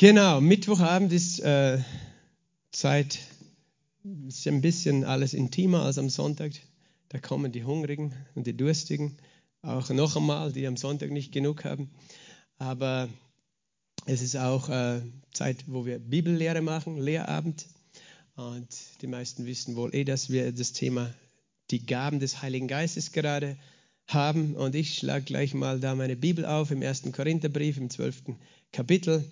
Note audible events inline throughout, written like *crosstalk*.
Genau, Mittwochabend ist äh, Zeit, ist ein bisschen alles intimer als am Sonntag. Da kommen die Hungrigen und die Durstigen, auch noch einmal, die am Sonntag nicht genug haben. Aber es ist auch äh, Zeit, wo wir Bibellehre machen, Lehrabend. Und die meisten wissen wohl eh, dass wir das Thema die Gaben des Heiligen Geistes gerade haben. Und ich schlage gleich mal da meine Bibel auf im ersten Korintherbrief im zwölften Kapitel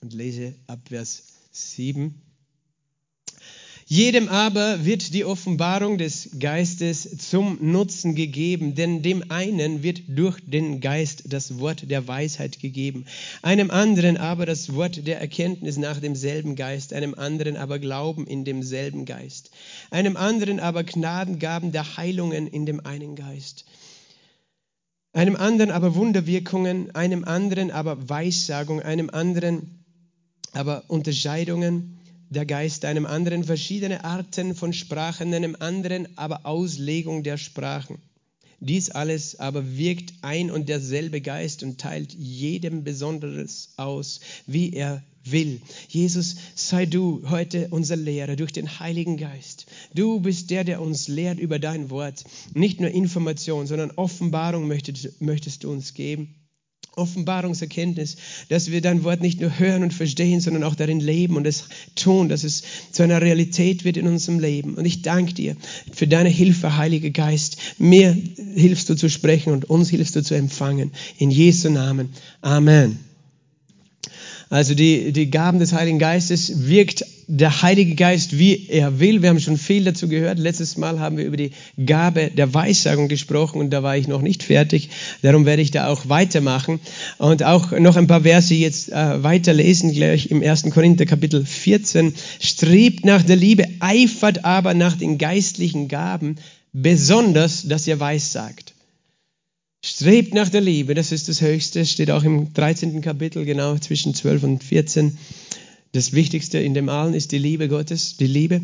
und lese ab Vers 7. Jedem aber wird die Offenbarung des Geistes zum Nutzen gegeben, denn dem einen wird durch den Geist das Wort der Weisheit gegeben, einem anderen aber das Wort der Erkenntnis nach demselben Geist, einem anderen aber Glauben in demselben Geist, einem anderen aber Gnadengaben der Heilungen in dem einen Geist, einem anderen aber Wunderwirkungen, einem anderen aber Weissagung, einem anderen aber Unterscheidungen der Geist, einem anderen verschiedene Arten von Sprachen, einem anderen aber Auslegung der Sprachen. Dies alles aber wirkt ein und derselbe Geist und teilt jedem Besonderes aus, wie er will. Jesus, sei du heute unser Lehrer durch den Heiligen Geist. Du bist der, der uns lehrt über dein Wort. Nicht nur Information, sondern Offenbarung möchtest, möchtest du uns geben. Offenbarungserkenntnis, dass wir dein Wort nicht nur hören und verstehen, sondern auch darin leben und es tun, dass es zu einer Realität wird in unserem Leben. Und ich danke dir für deine Hilfe, Heiliger Geist. Mir hilfst du zu sprechen und uns hilfst du zu empfangen. In Jesu Namen. Amen. Also die, die Gaben des Heiligen Geistes wirkt der Heilige Geist, wie er will. Wir haben schon viel dazu gehört. Letztes Mal haben wir über die Gabe der Weissagung gesprochen und da war ich noch nicht fertig. Darum werde ich da auch weitermachen und auch noch ein paar Verse jetzt äh, weiterlesen, gleich im 1. Korinther Kapitel 14. Strebt nach der Liebe, eifert aber nach den geistlichen Gaben, besonders, dass ihr Weissagt. Strebt nach der Liebe, das ist das Höchste, steht auch im 13. Kapitel, genau zwischen 12 und 14. Das Wichtigste in dem allen ist die Liebe Gottes, die Liebe.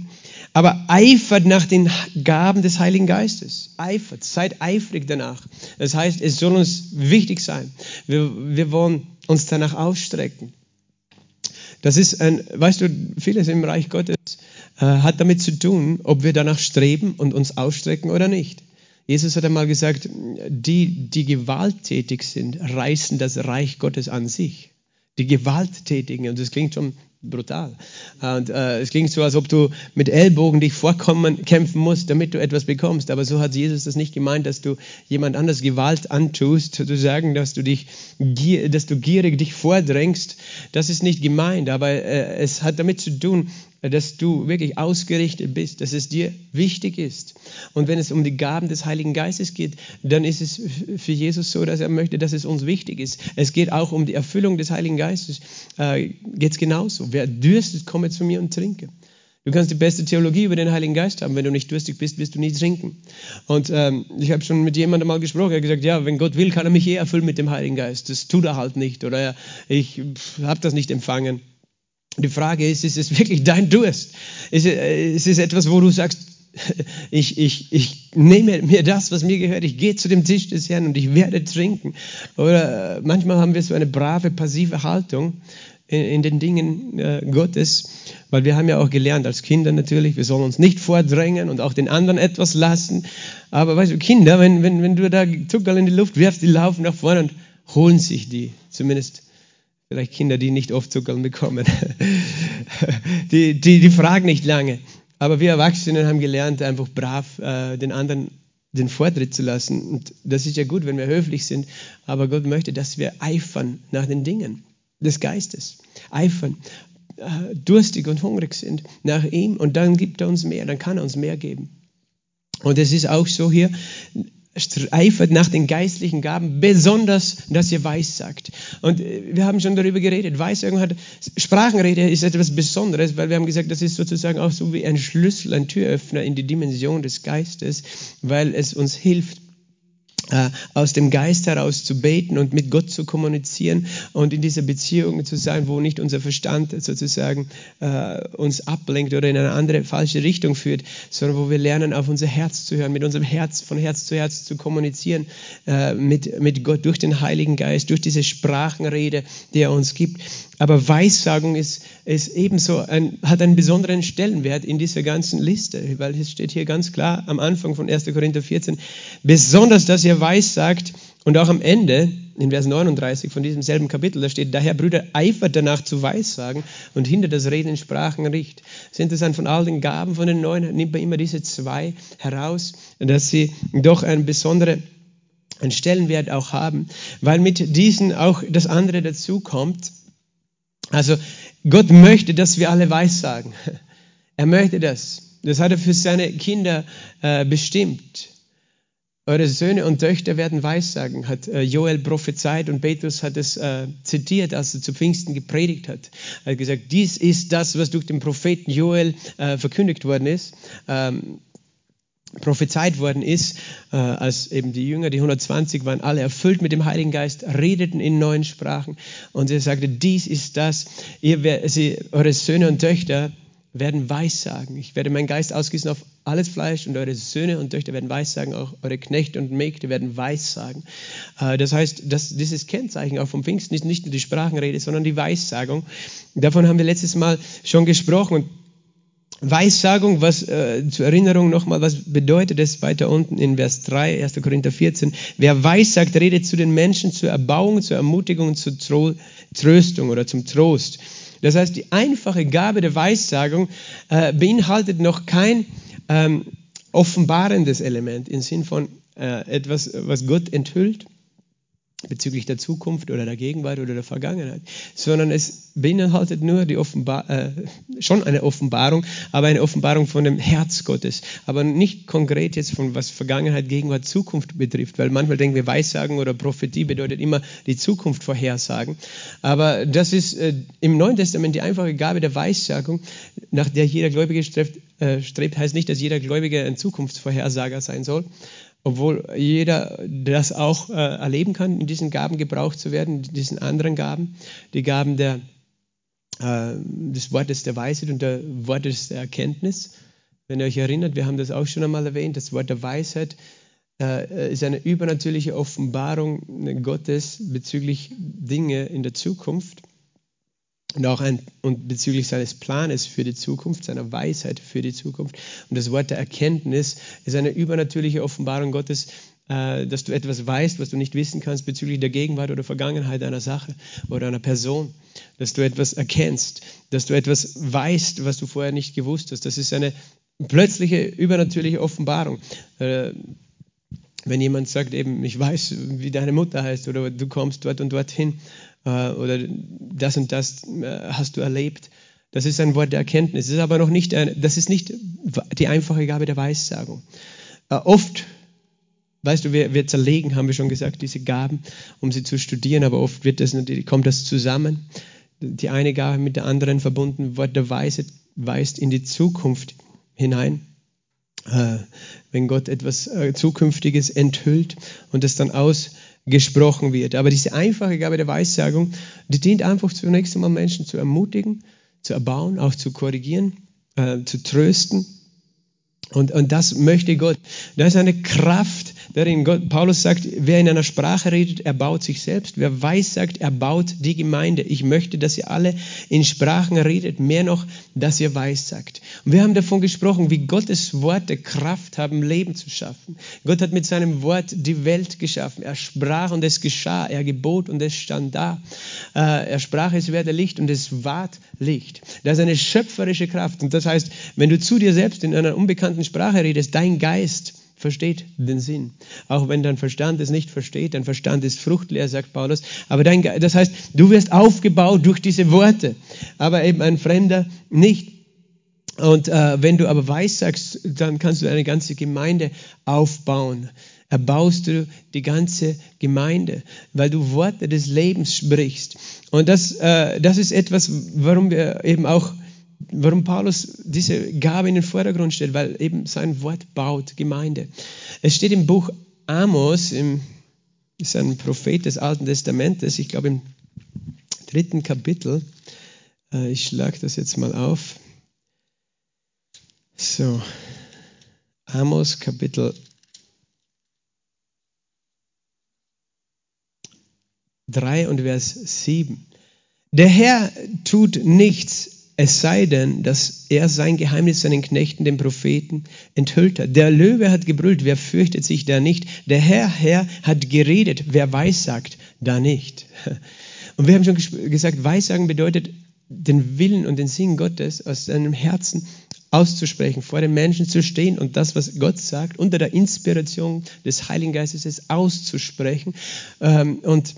Aber eifert nach den Gaben des Heiligen Geistes. Eifert, seid eifrig danach. Das heißt, es soll uns wichtig sein. Wir, wir wollen uns danach ausstrecken. Das ist ein, weißt du, vieles im Reich Gottes äh, hat damit zu tun, ob wir danach streben und uns ausstrecken oder nicht. Jesus hat einmal gesagt, die, die gewalttätig sind, reißen das Reich Gottes an sich. Die Gewalttätigen, und das klingt schon brutal. Und äh, es klingt so, als ob du mit Ellbogen dich vorkommen, kämpfen musst, damit du etwas bekommst. Aber so hat Jesus das nicht gemeint, dass du jemand anders Gewalt antust, sozusagen, dass du dich, dass du gierig dich vordrängst. Das ist nicht gemeint, aber äh, es hat damit zu tun, dass du wirklich ausgerichtet bist, dass es dir wichtig ist. Und wenn es um die Gaben des Heiligen Geistes geht, dann ist es für Jesus so, dass er möchte, dass es uns wichtig ist. Es geht auch um die Erfüllung des Heiligen Geistes. Äh, geht es genauso. Wer dürstet, komme zu mir und trinke. Du kannst die beste Theologie über den Heiligen Geist haben. Wenn du nicht durstig bist, wirst du nie trinken. Und ähm, ich habe schon mit jemandem mal gesprochen. Er hat gesagt, ja, wenn Gott will, kann er mich eh erfüllen mit dem Heiligen Geist. Das tut er halt nicht. Oder ich habe das nicht empfangen. Die Frage ist, ist es wirklich dein Durst? Ist es etwas, wo du sagst, *laughs* ich, ich, ich nehme mir das, was mir gehört, ich gehe zu dem Tisch des Herrn und ich werde trinken. Oder äh, manchmal haben wir so eine brave, passive Haltung in, den Dingen äh, Gottes, weil wir haben ja auch gelernt als Kinder natürlich, wir sollen uns nicht vordrängen und auch den anderen etwas lassen. Aber weißt du, Kinder, wenn, wenn, wenn du da Zuckerl in die Luft wirfst, die laufen nach vorne und holen sich die, zumindest Vielleicht Kinder, die nicht oft Zuckerl bekommen. *laughs* Die, die, die fragen nicht lange. Aber wir Erwachsenen haben gelernt, einfach brav äh, den anderen den Vortritt zu lassen. Und das ist ja gut, wenn wir höflich sind. Aber Gott möchte, dass wir eifern nach den Dingen des Geistes. Eifern, äh, durstig und hungrig sind nach ihm. Und dann gibt er uns mehr, dann kann er uns mehr geben. Und es ist auch so hier, eifert nach den geistlichen Gaben, besonders, dass ihr Weissagt. Und äh, wir haben schon darüber geredet. Weissagung hat, Sprachenrede ist etwas Besonderes, weil wir haben gesagt, das ist sozusagen auch so wie ein Schlüssel, ein Türöffner in die Dimension des Geistes, weil es uns hilft, aus dem Geist heraus zu beten und mit Gott zu kommunizieren und in dieser Beziehung zu sein, wo nicht unser Verstand sozusagen äh, uns ablenkt oder in eine andere falsche Richtung führt, sondern wo wir lernen, auf unser Herz zu hören, mit unserem Herz von Herz zu Herz zu kommunizieren äh, mit, mit Gott durch den Heiligen Geist, durch diese Sprachenrede, die er uns gibt. Aber Weissagung ist, ist ebenso ein, hat einen besonderen Stellenwert in dieser ganzen Liste, weil es steht hier ganz klar am Anfang von 1. Korinther 14, besonders, dass ihr weissagt und auch am Ende, in Vers 39 von diesem selben Kapitel, da steht, daher Brüder, eifert danach zu weissagen und hinter das Reden in Sprachen riecht. Es ist interessant, von all den Gaben, von den neun, nimmt man immer diese zwei heraus, dass sie doch eine besondere einen Stellenwert auch haben, weil mit diesen auch das andere dazu kommt. Also Gott möchte, dass wir alle weissagen. *laughs* Er möchte das. Das hat er für seine Kinder äh, bestimmt. Eure Söhne und Töchter werden Weissagen, hat äh, Joel prophezeit und Petrus hat es äh, zitiert, als er zu Pfingsten gepredigt hat. Er hat gesagt, dies ist das, was durch den Propheten Joel äh, verkündigt worden ist. Ähm, prophezeit worden ist, äh, als eben die Jünger, die 120 waren alle erfüllt mit dem Heiligen Geist, redeten in neuen Sprachen und er sagte, dies ist das, ihr, sie, eure Söhne und Töchter werden Weissagen. Ich werde meinen Geist ausgießen auf alles Fleisch und eure Söhne und Töchter werden Weissagen, auch eure Knechte und Mägde werden Weissagen. Äh, das heißt, dass dieses Kennzeichen auch vom Pfingsten ist nicht nur die Sprachenrede, sondern die Weissagung. Davon haben wir letztes Mal schon gesprochen. Und Weissagung, was äh, zur Erinnerung nochmal, was bedeutet es weiter unten in Vers 3, 1. Korinther 14? Wer weissagt, redet zu den Menschen zur Erbauung, zur Ermutigung, zur Tröstung oder zum Trost. Das heißt, die einfache Gabe der Weissagung äh, beinhaltet noch kein ähm, offenbarendes Element im Sinn von äh, etwas, was Gott enthüllt, bezüglich der Zukunft oder der Gegenwart oder der Vergangenheit, sondern es beinhaltet nur die Offenbar äh, schon eine Offenbarung, aber eine Offenbarung von dem Herz Gottes, aber nicht konkret jetzt von was Vergangenheit, Gegenwart, Zukunft betrifft, weil manchmal denken wir Weissagen oder Prophetie bedeutet immer die Zukunft vorhersagen, aber das ist äh, im Neuen Testament die einfache Gabe der Weissagung, nach der jeder Gläubige strebt, äh, strebt heißt nicht, dass jeder Gläubige ein Zukunftsvorhersager sein soll, obwohl jeder das auch äh, erleben kann, in diesen Gaben gebraucht zu werden, in diesen anderen Gaben, die Gaben der, äh, des Wortes der Weisheit und der Wortes der Erkenntnis. Wenn ihr euch erinnert, wir haben das auch schon einmal erwähnt, das Wort der Weisheit äh, ist eine übernatürliche Offenbarung Gottes bezüglich Dinge in der Zukunft und auch ein, und bezüglich seines Planes für die Zukunft, seiner Weisheit für die Zukunft. Und das Wort der Erkenntnis ist eine übernatürliche Offenbarung Gottes, äh, dass du etwas weißt, was du nicht wissen kannst bezüglich der Gegenwart oder Vergangenheit einer Sache oder einer Person. Dass du etwas erkennst, dass du etwas weißt, was du vorher nicht gewusst hast. Das ist eine plötzliche, übernatürliche Offenbarung. Äh, wenn jemand sagt eben, ich weiß, wie deine Mutter heißt oder du kommst dort und dorthin äh, oder das und das äh, hast du erlebt, das ist ein Wort der Erkenntnis. Das ist aber noch nicht, ein, das ist nicht die einfache Gabe der Weissagung. Äh, oft, weißt du, wir, wir zerlegen, haben wir schon gesagt, diese Gaben, um sie zu studieren, aber oft wird das, kommt das zusammen. Die eine Gabe mit der anderen verbunden, Wort der Weisheit weist in die Zukunft hinein. Äh, wenn Gott etwas äh, Zukünftiges enthüllt und es dann ausgesprochen wird. Aber diese einfache Gabe der Weissagung, die dient einfach zunächst einmal Menschen zu ermutigen, zu erbauen, auch zu korrigieren, äh, zu trösten. Und, und das möchte Gott. Da ist eine Kraft darin Gott, Paulus sagt, wer in einer Sprache redet, er baut sich selbst. Wer weiß sagt, er baut die Gemeinde. Ich möchte, dass ihr alle in Sprachen redet, mehr noch, dass ihr weiß sagt. Und wir haben davon gesprochen, wie Gottes Worte Kraft haben, Leben zu schaffen. Gott hat mit seinem Wort die Welt geschaffen. Er sprach und es geschah. Er gebot und es stand da. Äh, er sprach, es werde Licht und es ward Licht. Das ist eine schöpferische Kraft. Und das heißt, wenn du zu dir selbst in einer unbekannten Sprache redest, dein Geist versteht den Sinn. Auch wenn dein Verstand es nicht versteht, dein Verstand ist fruchtleer, sagt Paulus. Aber dein, das heißt, du wirst aufgebaut durch diese Worte, aber eben ein Fremder nicht. Und äh, wenn du aber weissagst, dann kannst du eine ganze Gemeinde aufbauen. Erbaust du die ganze Gemeinde, weil du Worte des Lebens sprichst. Und das, äh, das ist etwas, warum wir eben auch warum Paulus diese Gabe in den Vordergrund stellt, weil eben sein Wort baut Gemeinde. Es steht im Buch Amos, im, ist ein Prophet des Alten Testamentes, ich glaube im dritten Kapitel. Äh, ich schlage das jetzt mal auf. So, Amos Kapitel 3 und Vers 7. Der Herr tut nichts, es sei denn, dass er sein Geheimnis seinen Knechten, den Propheten, enthüllt hat. Der Löwe hat gebrüllt, wer fürchtet sich da nicht? Der Herr, Herr hat geredet, wer weissagt, da nicht. *laughs* Und wir haben schon gesagt, Weissagen bedeutet, den Willen und den Sinn Gottes aus seinem Herzen auszusprechen, vor den Menschen zu stehen und das, was Gott sagt, unter der Inspiration des Heiligen Geistes auszusprechen ähm, und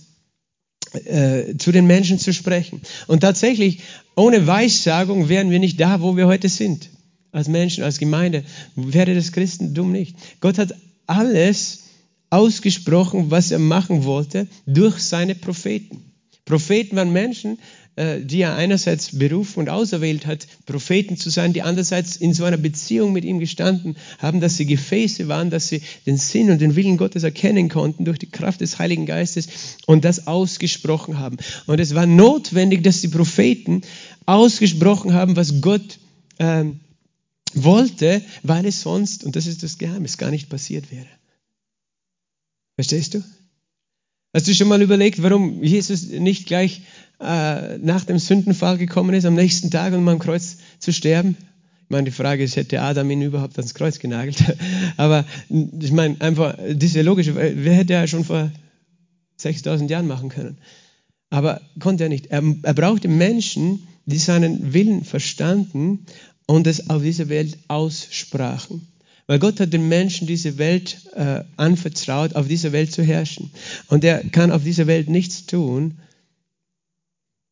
äh, zu den Menschen zu sprechen. Und tatsächlich, ohne Weissagung wären wir nicht da, wo wir heute sind. Als Menschen, als Gemeinde, wäre das Christentum nicht. Gott hat alles ausgesprochen, was er machen wollte, durch seine Propheten. Propheten waren Menschen, äh, die er einerseits berufen und auserwählt hat, Propheten zu sein, die andererseits in so einer Beziehung mit ihm gestanden haben, dass sie Gefäße waren, dass sie den Sinn und den Willen Gottes erkennen konnten durch die Kraft des Heiligen Geistes und das ausgesprochen haben. Und es war notwendig, dass die Propheten ausgesprochen haben, was Gott ähm, wollte, weil es sonst, und das ist das Geheimnis, gar nicht passiert wäre. Verstehst du? Hast du schon mal überlegt, warum Jesus nicht gleich äh, nach dem Sündenfall gekommen ist, am nächsten Tag, um am Kreuz zu sterben? Ich meine, die Frage ist, hätte Adam ihn überhaupt ans Kreuz genagelt? *laughs* Aber ich meine, einfach diese logische, wer hätte ja schon vor 6000 Jahren machen können? Aber konnte er nicht. Er, er brauchte Menschen, die seinen Willen verstanden und es auf dieser Welt aussprachen. Weil Gott hat den Menschen diese Welt äh, anvertraut, auf dieser Welt zu herrschen. Und er kann auf dieser Welt nichts tun.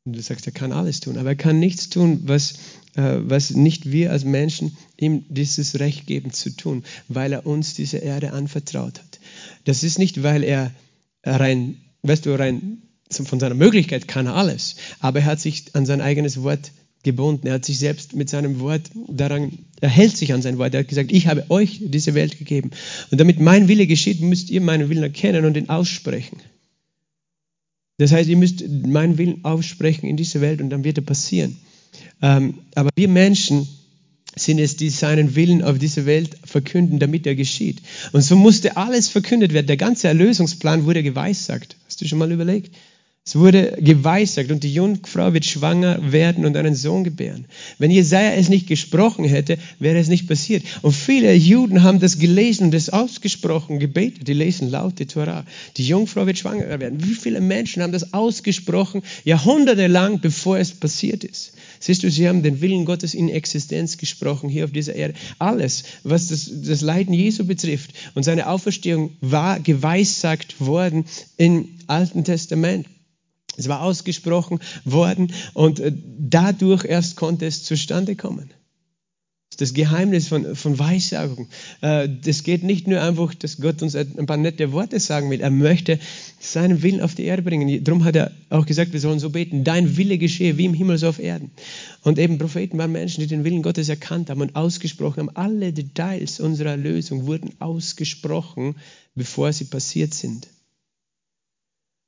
Du sagst, er kann alles tun, aber er kann nichts tun, was, äh, was nicht wir als Menschen ihm dieses Recht geben zu tun, weil er uns diese Erde anvertraut hat. Das ist nicht, weil er rein, weißt du, rein von seiner Möglichkeit kann er alles, aber er hat sich an sein eigenes Wort gebunden. Er hat sich selbst mit seinem Wort daran, er hält sich an sein Wort. Er hat gesagt, ich habe euch diese Welt gegeben. Und damit mein Wille geschieht, müsst ihr meinen Willen erkennen und ihn aussprechen. Das heißt, ihr müsst meinen Willen aussprechen in dieser Welt und dann wird er passieren. Ähm, aber wir Menschen sind es, die seinen Willen auf dieser Welt verkünden, damit er geschieht. Und so musste alles verkündet werden. Der ganze Erlösungsplan wurde geweissagt. Hast du schon mal überlegt? Es wurde geweissagt und die Jungfrau wird schwanger werden und einen Sohn gebären. Wenn Jesaja es nicht gesprochen hätte, wäre es nicht passiert. Und viele Juden haben das gelesen und es ausgesprochen, gebetet. Die lesen laut die Torah. Die Jungfrau wird schwanger werden. Wie viele Menschen haben das ausgesprochen, jahrhundertelang, bevor es passiert ist? Siehst du, sie haben den Willen Gottes in Existenz gesprochen hier auf dieser Erde. Alles, was das, das Leiden Jesu betrifft und seine Auferstehung war geweissagt worden im Alten Testament. Es war ausgesprochen worden und äh, dadurch erst konnte es zustande kommen. Das Geheimnis von, von Weissagung. Äh, das geht nicht nur einfach, dass Gott uns ein paar nette Worte sagen will. Er möchte seinen Willen auf die Erde bringen. Darum hat er auch gesagt, wir sollen so beten. Dein Wille geschehe wie im Himmel so auf Erden. Und eben Propheten waren Menschen, die den Willen Gottes erkannt haben und ausgesprochen haben. Alle Details unserer Lösung wurden ausgesprochen, bevor sie passiert sind.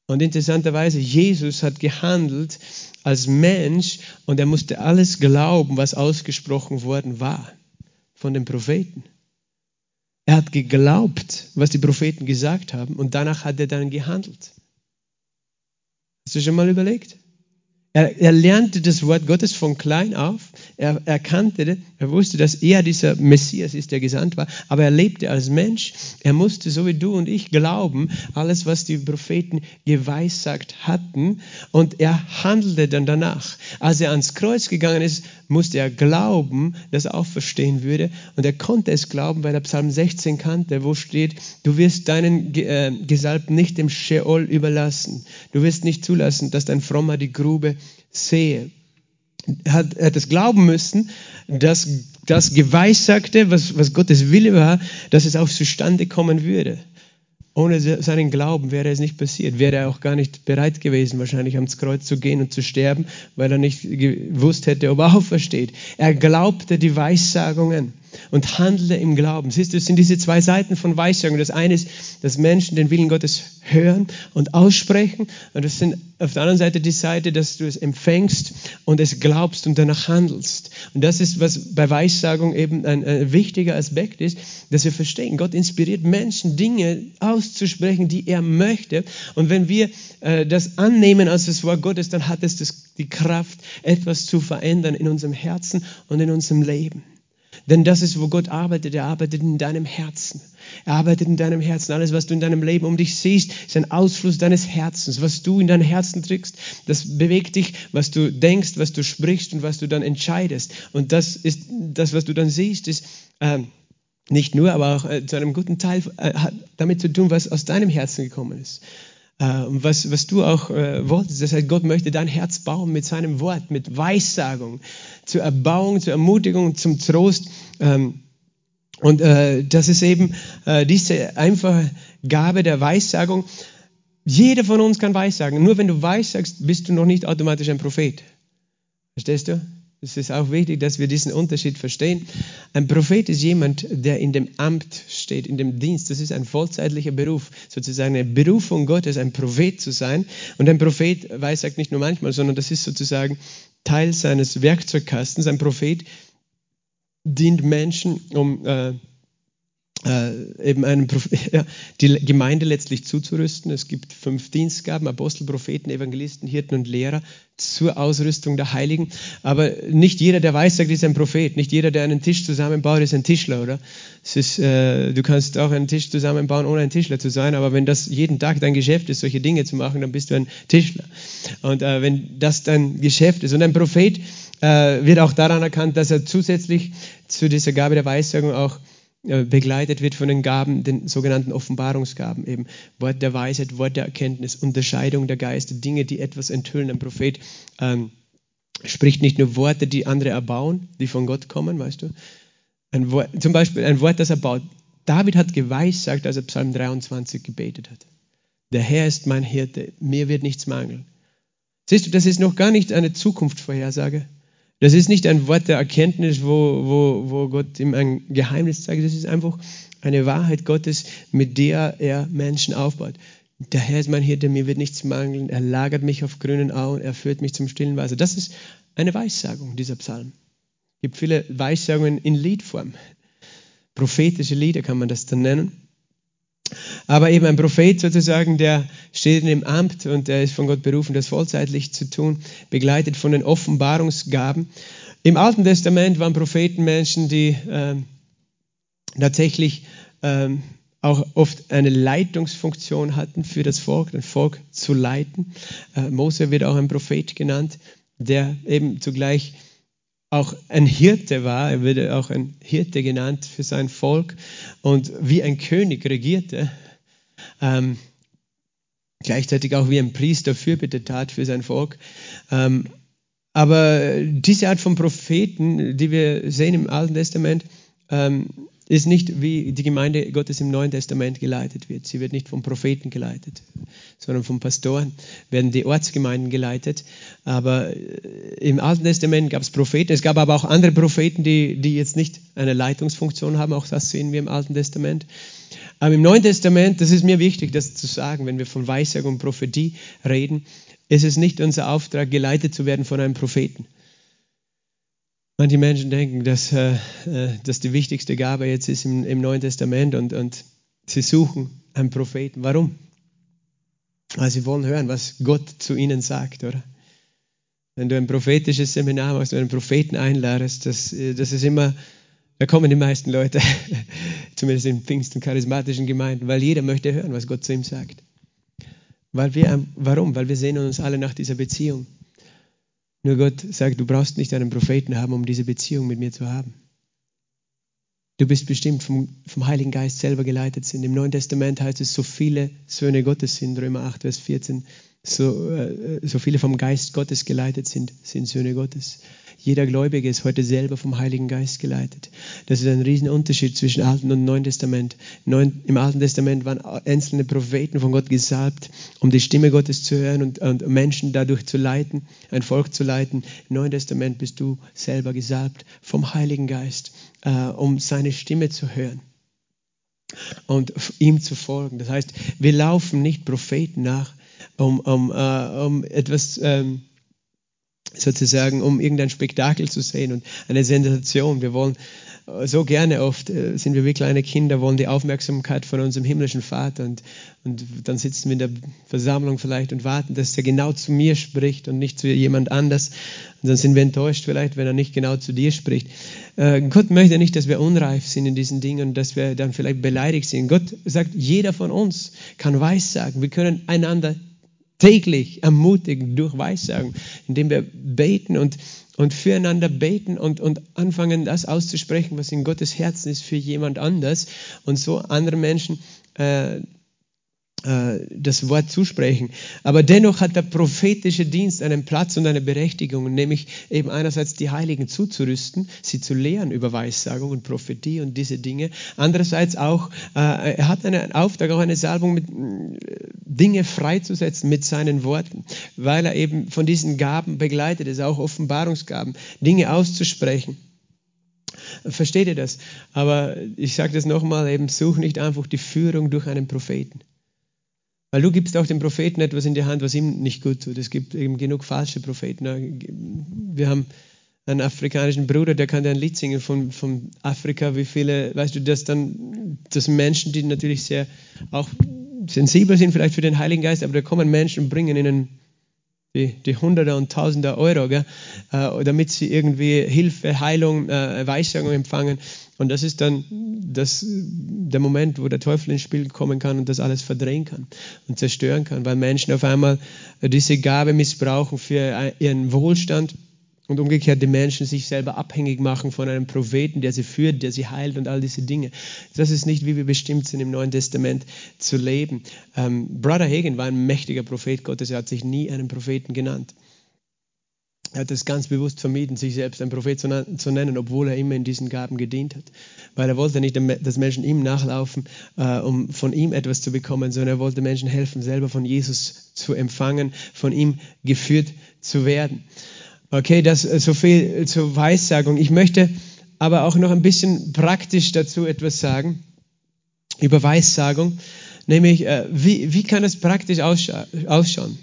Und interessanterweise, Jesus hat gehandelt als Mensch und er musste alles glauben, was ausgesprochen worden war von den Propheten. Er hat geglaubt, was die Propheten gesagt haben und danach hat er dann gehandelt. Hast du schon mal überlegt? Er, er, lernte das Wort Gottes von klein auf. Er erkannte, er wusste, dass er dieser Messias ist, der gesandt war. Aber er lebte als Mensch. Er musste, so wie du und ich, glauben, alles, was die Propheten geweissagt hatten. Und er handelte dann danach. Als er ans Kreuz gegangen ist, musste er glauben, dass er auferstehen würde. Und er konnte es glauben, weil er Psalm 16 kannte, wo steht, du wirst deinen äh, Gesalbten nicht dem Sheol überlassen. Du wirst nicht zulassen, dass dein Frommer die Grube sehe. Hat, hat es glauben müssen, dass das Geweissagte, was, was Gottes Wille war, dass es auch zustande kommen würde. Ohne seinen Glauben wäre es nicht passiert, wäre er auch gar nicht bereit gewesen, wahrscheinlich ans Kreuz zu gehen und zu sterben, weil er nicht gewusst hätte, ob er *laughs* aufersteht. Er glaubte die Weissagungen und handle im Glauben. Siehst du, es sind diese zwei Seiten von Weissagung. Das eine ist, dass Menschen den Willen Gottes hören und aussprechen. Und das sind auf der anderen Seite die Seite, dass du es empfängst und es glaubst und danach handelst. Und das ist, was bei Weissagung eben ein, ein wichtiger Aspekt ist, dass wir verstehen, Gott inspiriert Menschen, Dinge auszusprechen, die er möchte. Und wenn wir äh, das annehmen als das Wort Gottes, dann hat es das, die Kraft, etwas zu verändern in unserem Herzen und in unserem Leben. Denn das ist, wo Gott arbeitet. Er arbeitet in deinem Herzen. Er arbeitet in deinem Herzen. Alles, was du in deinem Leben um dich siehst, ist ein Ausfluss deines Herzens. Was du in dein Herzen trägst, das bewegt dich, was du denkst, was du sprichst und was du dann entscheidest. Und das ist das, was du dann siehst, ist äh, nicht nur, aber auch äh, zu einem guten Teil äh, hat damit zu tun, was aus deinem Herzen gekommen ist. Äh, was, was du auch äh, wolltest. Das heißt, Gott möchte dein Herz bauen mit seinem Wort, mit Weissagung, zur Erbauung, zur Ermutigung, zum Trost. Ähm, und äh, das ist eben äh, diese einfache Gabe der Weissagung. Jeder von uns kann Weissagen. Nur wenn du Weissagst, bist du noch nicht automatisch ein Prophet. Verstehst du? Es ist auch wichtig, dass wir diesen Unterschied verstehen. Ein Prophet ist jemand, der in dem Amt steht, in dem Dienst. Das ist ein vollzeitlicher Beruf, sozusagen eine Berufung Gottes, ein Prophet zu sein. Und ein Prophet weissagt nicht nur manchmal, sondern das ist sozusagen Teil seines Werkzeugkastens. Ein Prophet dient Menschen, um äh, äh, eben einen *laughs* ja, die Gemeinde letztlich zuzurüsten. Es gibt fünf Dienstgaben, Apostel, Propheten, Evangelisten, Hirten und Lehrer zur Ausrüstung der Heiligen. Aber nicht jeder, der weiß, sagt, ist ein Prophet. Nicht jeder, der einen Tisch zusammenbaut, ist ein Tischler, oder? Es ist, äh, du kannst auch einen Tisch zusammenbauen, ohne ein Tischler zu sein, aber wenn das jeden Tag dein Geschäft ist, solche Dinge zu machen, dann bist du ein Tischler. Und äh, wenn das dein Geschäft ist und ein Prophet äh, wird auch daran erkannt, dass er zusätzlich zu dieser Gabe der Weissagung auch begleitet wird von den Gaben, den sogenannten Offenbarungsgaben, eben Wort der Weisheit, Wort der Erkenntnis, Unterscheidung der Geister, Dinge, die etwas enthüllen. Ein Prophet ähm, spricht nicht nur Worte, die andere erbauen, die von Gott kommen, weißt du. Ein Wort, zum Beispiel ein Wort, das er baut. David hat geweissagt, als er Psalm 23 gebetet hat. Der Herr ist mein Hirte, mir wird nichts mangeln. Siehst du, das ist noch gar nicht eine Zukunftsvorhersage. Das ist nicht ein Wort der Erkenntnis, wo, wo, wo Gott ihm ein Geheimnis zeigt. Das ist einfach eine Wahrheit Gottes, mit der er Menschen aufbaut. Der Herr ist mein Hirte, mir wird nichts mangeln. Er lagert mich auf grünen Auen, er führt mich zum stillen Wasser. Das ist eine Weissagung, dieser Psalm. Es gibt viele Weissagungen in Liedform. Prophetische Lieder kann man das dann nennen. Aber eben ein Prophet sozusagen, der steht in dem Amt und der ist von Gott berufen, das vollzeitlich zu tun, begleitet von den Offenbarungsgaben. Im Alten Testament waren Propheten Menschen, die äh, tatsächlich äh, auch oft eine Leitungsfunktion hatten für das Volk, das Volk zu leiten. Äh, Mose wird auch ein Prophet genannt, der eben zugleich auch ein Hirte war, er wurde auch ein Hirte genannt für sein Volk und wie ein König regierte, ähm, gleichzeitig auch wie ein Priester Fürbitte tat für sein Volk. Ähm, aber diese Art von Propheten, die wir sehen im Alten Testament, ähm, ist nicht wie die Gemeinde Gottes im Neuen Testament geleitet wird. Sie wird nicht vom Propheten geleitet, sondern vom Pastoren werden die Ortsgemeinden geleitet. Aber äh, im Alten Testament gab es Propheten. Es gab aber auch andere Propheten, die, die jetzt nicht eine Leitungsfunktion haben. Auch das sehen wir im Alten Testament. Aber im Neuen Testament, das ist mir wichtig, das zu sagen, wenn wir von Weissagung und Prophetie reden, ist es nicht unser Auftrag, geleitet zu werden von einem Propheten Manche Menschen denken, dass äh, äh, das die wichtigste Gabe jetzt ist im, im Neuen Testament und, und sie suchen einen Propheten. Warum? Weil sie wollen hören, was Gott zu ihnen sagt, oder? Wenn du ein prophetisches Seminar machst, wenn du einen Propheten einladest, das, äh, das ist immer, da kommen die meisten Leute, *laughs* zumindest in Pfingsten charismatischen Gemeinden, weil jeder möchte hören, was Gott zu ihm sagt. Weil wir, warum? Weil wir sehen uns alle nach dieser Beziehung. Nur Gott sagt, du brauchst nicht einen Propheten haben, um diese Beziehung mit mir zu haben. Du bist bestimmt vom, vom Heiligen Geist selber geleitet sind. Im Neuen Testament heißt es, so viele Söhne Gottes sind, Römer 8, Vers 14, so, äh, so viele vom Geist Gottes geleitet sind, sind Söhne Gottes. Jeder Gläubige ist heute selber vom Heiligen Geist geleitet. Das ist ein Riesenunterschied zwischen Alten und Neuen Testament. Im Alten Testament waren einzelne Propheten von Gott gesalbt, um die Stimme Gottes zu hören und, und Menschen dadurch zu leiten, ein Volk zu leiten. Im Neuen Testament bist du selber gesalbt vom Heiligen Geist, äh, um seine Stimme zu hören und ihm zu folgen. Das heißt, wir laufen nicht Propheten nach, um, um, uh, um etwas ähm, sozusagen, um irgendein Spektakel zu sehen und eine Sensation. Wir wollen so gerne oft, äh, sind wir wie kleine Kinder, wollen die Aufmerksamkeit von unserem himmlischen Vater und, und dann sitzen wir in der Versammlung vielleicht und warten, dass er genau zu mir spricht und nicht zu jemand anders. Und dann sind wir enttäuscht vielleicht, wenn er nicht genau zu dir spricht. Äh, Gott möchte nicht, dass wir unreif sind in diesen Dingen und dass wir dann vielleicht beleidigt sind. Gott sagt, jeder von uns kann Weissagen. Wir können einander täglich ermutigen durch Weissagen, indem wir beten und, und füreinander beten und, und anfangen, das auszusprechen, was in Gottes Herzen ist für jemand anders. Und so andere Menschen äh, das Wort zusprechen. Aber dennoch hat der prophetische Dienst einen Platz und eine Berechtigung, nämlich eben einerseits die Heiligen zuzurüsten, sie zu lehren über Weissagung und Prophetie und diese Dinge. Andererseits auch, äh, er hat einen Auftrag, auch eine Salbung, mit äh, Dinge freizusetzen mit seinen Worten, weil er eben von diesen Gaben begleitet ist, auch Offenbarungsgaben, Dinge auszusprechen. Versteht ihr das? Aber ich sage das nochmal, eben such nicht einfach die Führung durch einen Propheten. Weil du gibst auch dem Propheten etwas in die Hand, was ihm nicht gut tut. Es gibt eben genug falsche Propheten. Wir haben einen afrikanischen Bruder, der kann dir ein Lied singen von, von Afrika, wie viele, weißt du, dass dann, dass Menschen, die natürlich sehr auch sensibel sind vielleicht für den Heiligen Geist, aber da kommen Menschen und bringen ihnen die, die Hunderter und Tausender Euro, gell, äh, damit sie irgendwie Hilfe, Heilung, äh, Weissagung empfangen. Und das ist dann das, der Moment, wo der Teufel ins Spiel kommen kann und das alles verdrehen kann und zerstören kann, weil Menschen auf einmal diese Gabe missbrauchen für ihren Wohlstand und umgekehrt die Menschen sich selber abhängig machen von einem Propheten, der sie führt, der sie heilt und all diese Dinge. Das ist nicht, wie wir bestimmt sind, im Neuen Testament zu leben. Ähm, Brother Hagen war ein mächtiger Prophet Gottes, er hat sich nie einen Propheten genannt. Er hat es ganz bewusst vermieden, sich selbst ein Prophet zu nennen, obwohl er immer in diesen Gaben gedient hat. Weil er wollte nicht, dass Menschen ihm nachlaufen, äh, um von ihm etwas zu bekommen, sondern er wollte Menschen helfen, selber von Jesus zu empfangen, von ihm geführt zu werden. Okay, das äh, so viel zur Weissagung. Ich möchte aber auch noch ein bisschen praktisch dazu etwas sagen über Weissagung, nämlich äh, wie, wie kann es praktisch ausschauen?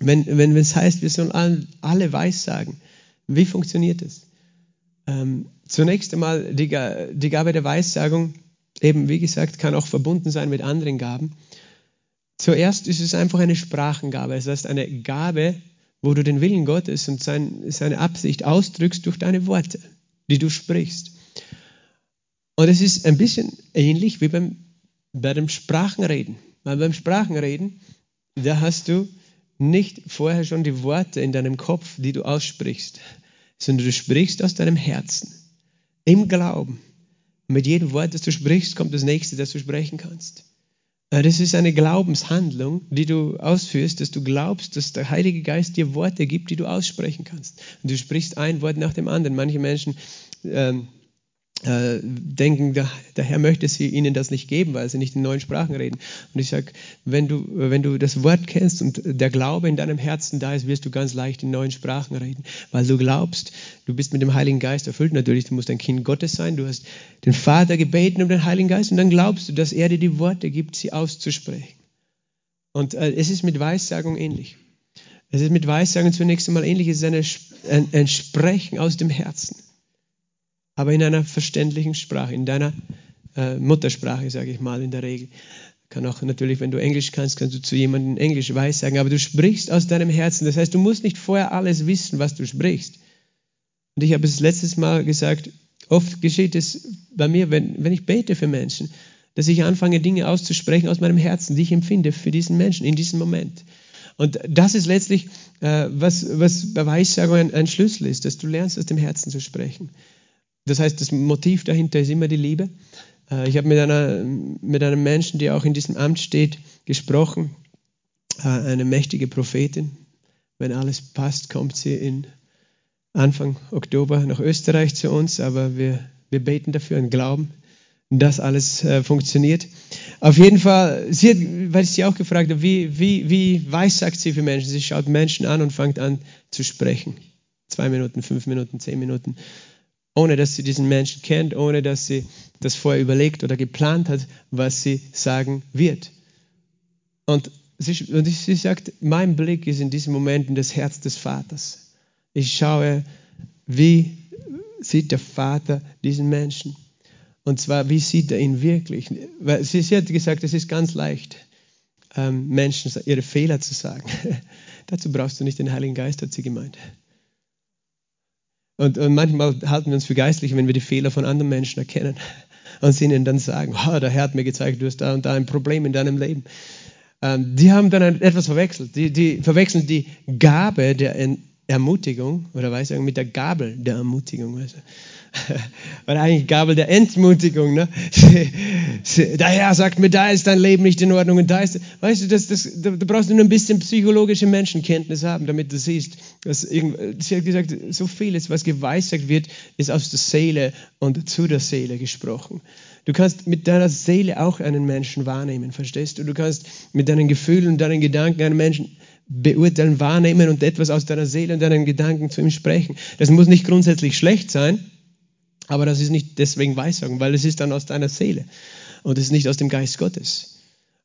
Wenn, wenn es heißt, wir sollen alle, alle Weissagen, wie funktioniert es? Ähm, zunächst einmal die, die Gabe der Weissagung, eben wie gesagt, kann auch verbunden sein mit anderen Gaben. Zuerst ist es einfach eine Sprachengabe, das heißt eine Gabe, wo du den Willen Gottes und sein, seine Absicht ausdrückst durch deine Worte, die du sprichst. Und es ist ein bisschen ähnlich wie beim, bei dem Sprachenreden. Weil beim Sprachenreden, da hast du nicht vorher schon die Worte in deinem Kopf, die du aussprichst, sondern du sprichst aus deinem Herzen, im Glauben. Mit jedem Wort, das du sprichst, kommt das nächste, das du sprechen kannst. Äh, das ist eine Glaubenshandlung, die du ausführst, dass du glaubst, dass der Heilige Geist dir Worte gibt, die du aussprechen kannst. Und du sprichst ein Wort nach dem anderen. Manche Menschen ähm, äh, denken, der, der, Herr möchte sie, ihnen das nicht geben, weil sie nicht in neuen Sprachen reden. Und ich sage, wenn du, wenn du das Wort kennst und der Glaube in deinem Herzen da ist, wirst du ganz leicht in neuen Sprachen reden, weil du glaubst, du bist mit dem Heiligen Geist erfüllt. Natürlich, du musst ein Kind Gottes sein. Du hast den Vater gebeten um den Heiligen Geist und dann glaubst du, dass er dir die Worte gibt, sie auszusprechen. Und äh, es ist mit Weissagung ähnlich. Es ist mit Weissagung zunächst einmal ähnlich. Es ist ein Sprechen aus dem Herzen aber in einer verständlichen Sprache, in deiner äh, Muttersprache, sage ich mal, in der Regel. Kann auch natürlich, wenn du Englisch kannst, kannst du zu jemandem Englisch weiß sagen, aber du sprichst aus deinem Herzen. Das heißt, du musst nicht vorher alles wissen, was du sprichst. Und ich habe es letztes Mal gesagt, oft geschieht es bei mir, wenn, wenn ich bete für Menschen, dass ich anfange, Dinge auszusprechen aus meinem Herzen, die ich empfinde für diesen Menschen in diesem Moment. Und das ist letztlich, äh, was, was bei Weissagung ein, ein Schlüssel ist, dass du lernst, aus dem Herzen zu sprechen. Das heißt, das Motiv dahinter ist immer die Liebe. Äh, ich habe mit, einer, mit einem Menschen, der auch in diesem Amt steht, gesprochen, äh, eine mächtige Prophetin. Wenn alles passt, kommt sie in Anfang Oktober nach Österreich zu uns, aber wir, wir beten dafür und glauben, dass alles äh, funktioniert. Auf jeden Fall, sie hat, weil ich sie auch gefragt habe, wie, wie, wie weiß sagt sie für Menschen? Sie schaut Menschen an und fängt an zu sprechen. Zwei Minuten, fünf Minuten, zehn Minuten. Ohne dass sie diesen Menschen kennt, ohne dass sie das vorher überlegt oder geplant hat, was sie sagen wird. Und sie, und sie sagt, mein Blick ist in diesem Moment in das Herz des Vaters. Ich schaue, wie sieht der Vater diesen Menschen. Und zwar, wie sieht er ihn wirklich? Weil sie, sie hat gesagt, es ist ganz leicht, ähm, Menschen ihre Fehler zu sagen. *laughs* Dazu brauchst du nicht den Heiligen Geist, hat sie gemeint. Und, und, manchmal halten wir uns für geistlich, wenn wir die Fehler von anderen Menschen erkennen und sie ihnen dann sagen, oh, der Herr hat mir gezeigt, du hast da und da ein Problem in deinem Leben. Ähm, die haben dann etwas verwechselt. Die, die verwechseln die Gabe der Ermutigung, oder weiß ich, mit der Gabel der Ermutigung. Weißt du? *laughs* Oder eigentlich Gabel der Entmutigung. Ne? *laughs* Herr sagt mir, da ist dein Leben nicht in Ordnung und da ist, weißt du, das, das, da brauchst du nur ein bisschen psychologische Menschenkenntnis haben, damit du siehst, dass sie hat gesagt, so vieles, was geweissagt wird, ist aus der Seele und zu der Seele gesprochen. Du kannst mit deiner Seele auch einen Menschen wahrnehmen, verstehst du? Du kannst mit deinen Gefühlen und deinen Gedanken einen Menschen beurteilen, wahrnehmen und etwas aus deiner Seele und deinen Gedanken zu ihm sprechen. Das muss nicht grundsätzlich schlecht sein, aber das ist nicht deswegen Weissagen, weil es ist dann aus deiner Seele und es ist nicht aus dem Geist Gottes.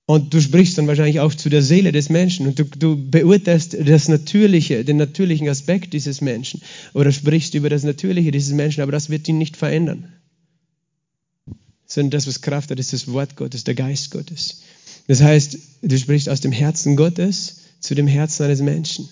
Und du sprichst dann wahrscheinlich auch zu der Seele des Menschen und du, du, beurteilst das Natürliche, den natürlichen Aspekt dieses Menschen oder sprichst über das Natürliche dieses Menschen, aber das wird ihn nicht verändern. Sondern das, was Kraft hat, ist das Wort Gottes, der Geist Gottes. Das heißt, du sprichst aus dem Herzen Gottes zu dem Herzen eines Menschen.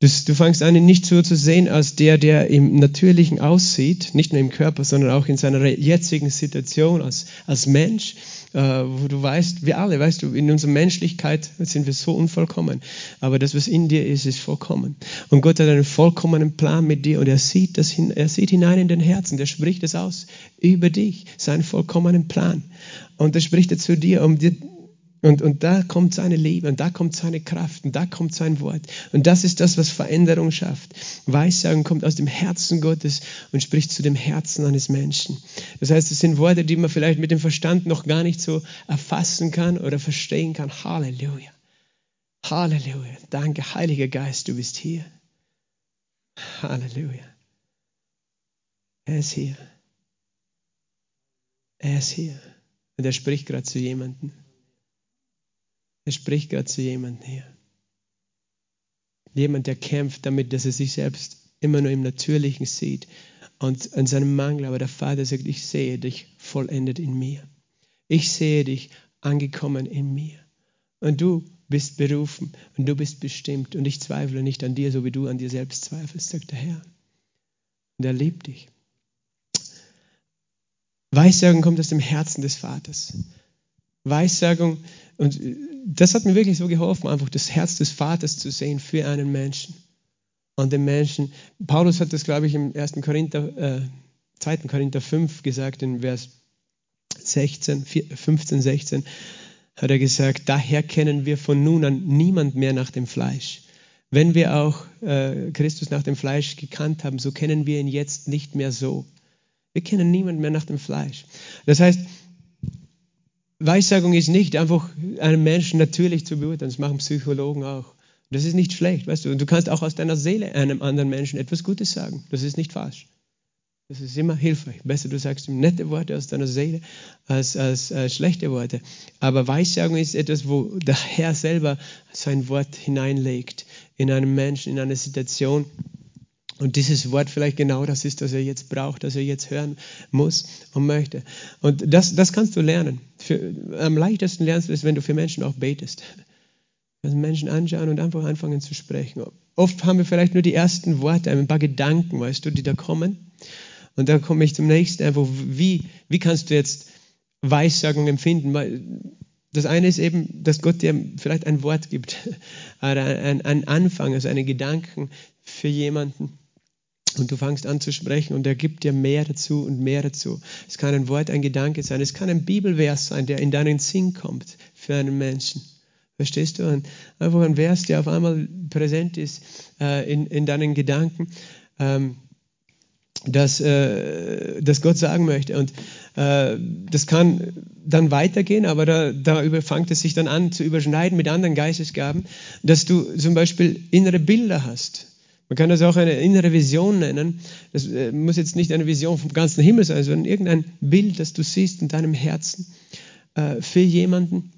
Du, du fängst an, ihn nicht so zu sehen als der, der im Natürlichen aussieht, nicht nur im Körper, sondern auch in seiner jetzigen Situation als, als Mensch, äh, wo du weißt, wir alle, weißt du, in unserer Menschlichkeit sind wir so unvollkommen, aber das, was in dir ist, ist vollkommen. Und Gott hat einen vollkommenen Plan mit dir und er sieht, das hin, er sieht hinein in den Herzen, der spricht es aus über dich, seinen vollkommenen Plan. Und er spricht er zu dir, um dir und, und da kommt seine Liebe und da kommt seine Kraft und da kommt sein Wort. Und das ist das, was Veränderung schafft. Weissagen kommt aus dem Herzen Gottes und spricht zu dem Herzen eines Menschen. Das heißt, es sind Worte, die man vielleicht mit dem Verstand noch gar nicht so erfassen kann oder verstehen kann. Halleluja. Halleluja. Danke, Heiliger Geist, du bist hier. Halleluja. Er ist hier. Er ist hier. Und er spricht gerade zu jemandem. Er spricht gerade zu jemandem hier. Jemand, der kämpft damit, dass er sich selbst immer nur im Natürlichen sieht und an seinem Mangel. Aber der Vater sagt, ich sehe dich vollendet in mir. Ich sehe dich angekommen in mir. Und du bist berufen und du bist bestimmt. Und ich zweifle nicht an dir, so wie du an dir selbst zweifelst, sagt der Herr. Und er liebt dich. Weissagung kommt aus dem Herzen des Vaters. Weissagung, und das hat mir wirklich so geholfen, einfach das Herz des Vaters zu sehen für einen Menschen. Und den Menschen, Paulus hat das, glaube ich, im 1. Korinther, äh, 2. Korinther 5 gesagt, in Vers 16, 15, 16, hat er gesagt, daher kennen wir von nun an niemand mehr nach dem Fleisch. Wenn wir auch äh, Christus nach dem Fleisch gekannt haben, so kennen wir ihn jetzt nicht mehr so. Wir kennen niemand mehr nach dem Fleisch. Das heißt, Weissagung ist nicht einfach einen Menschen natürlich zu beurteilen, das machen Psychologen auch. Das ist nicht schlecht, weißt du. Und du kannst auch aus deiner Seele einem anderen Menschen etwas Gutes sagen. Das ist nicht falsch. Das ist immer hilfreich. Besser, du sagst ihm nette Worte aus deiner Seele als, als äh, schlechte Worte. Aber Weissagung ist etwas, wo der Herr selber sein Wort hineinlegt in einen Menschen, in eine Situation, und dieses Wort vielleicht genau das ist, was er jetzt braucht, das er jetzt hören muss und möchte. Und das, das kannst du lernen. Für, am leichtesten lernst du es, wenn du für Menschen auch betest. Also Menschen anschauen und einfach anfangen zu sprechen. Oft haben wir vielleicht nur die ersten Worte, ein paar Gedanken, weißt du, die da kommen. Und dann komme ich zum nächsten, einfach, wie, wie kannst du jetzt Weissagung empfinden? Das eine ist eben, dass Gott dir vielleicht ein Wort gibt, *laughs* oder ein Anfang, also einen Gedanken für jemanden. Und du fängst an zu sprechen und er gibt dir mehr dazu und mehr dazu. Es kann ein Wort, ein Gedanke sein, es kann ein Bibelvers sein, der in deinen Sinn kommt für einen Menschen. Verstehst du? einfach ein Vers, der auf einmal präsent ist äh, in, in deinen Gedanken. ähm, das, äh, das Gott sagen möchte. Und äh, das kann dann weitergehen, aber da, darüber fängt es sich dann an zu überschneiden mit anderen Geistesgaben, dass du zum Beispiel innere Bilder hast. Man kann das auch eine innere Vision nennen. Das äh, muss jetzt nicht eine Vision vom ganzen Himmel sein, sondern irgendein Bild, das du siehst in deinem Herzen äh, für jemanden.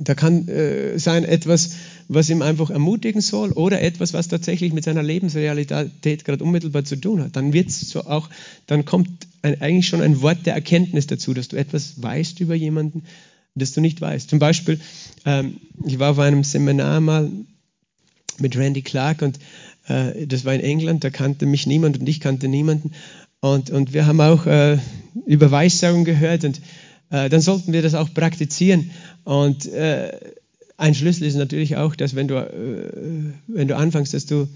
Da kann äh, sein etwas, was ihm einfach ermutigen soll oder etwas, was tatsächlich mit seiner Lebensrealität gerade unmittelbar zu tun hat. Dann wird's so auch, dann kommt ein, eigentlich schon ein Wort der Erkenntnis dazu, dass du etwas weißt über jemanden, das du nicht weißt. Zum Beispiel, ähm, ich war auf einem Seminar mal mit Randy Clark und äh, das war in England, da kannte mich niemand und ich kannte niemanden. Und, und wir haben auch äh, über Weissagung gehört und äh, dann sollten wir das auch praktizieren. Und äh, ein Schlüssel ist natürlich auch, dass wenn du, äh, wenn du anfängst, dass du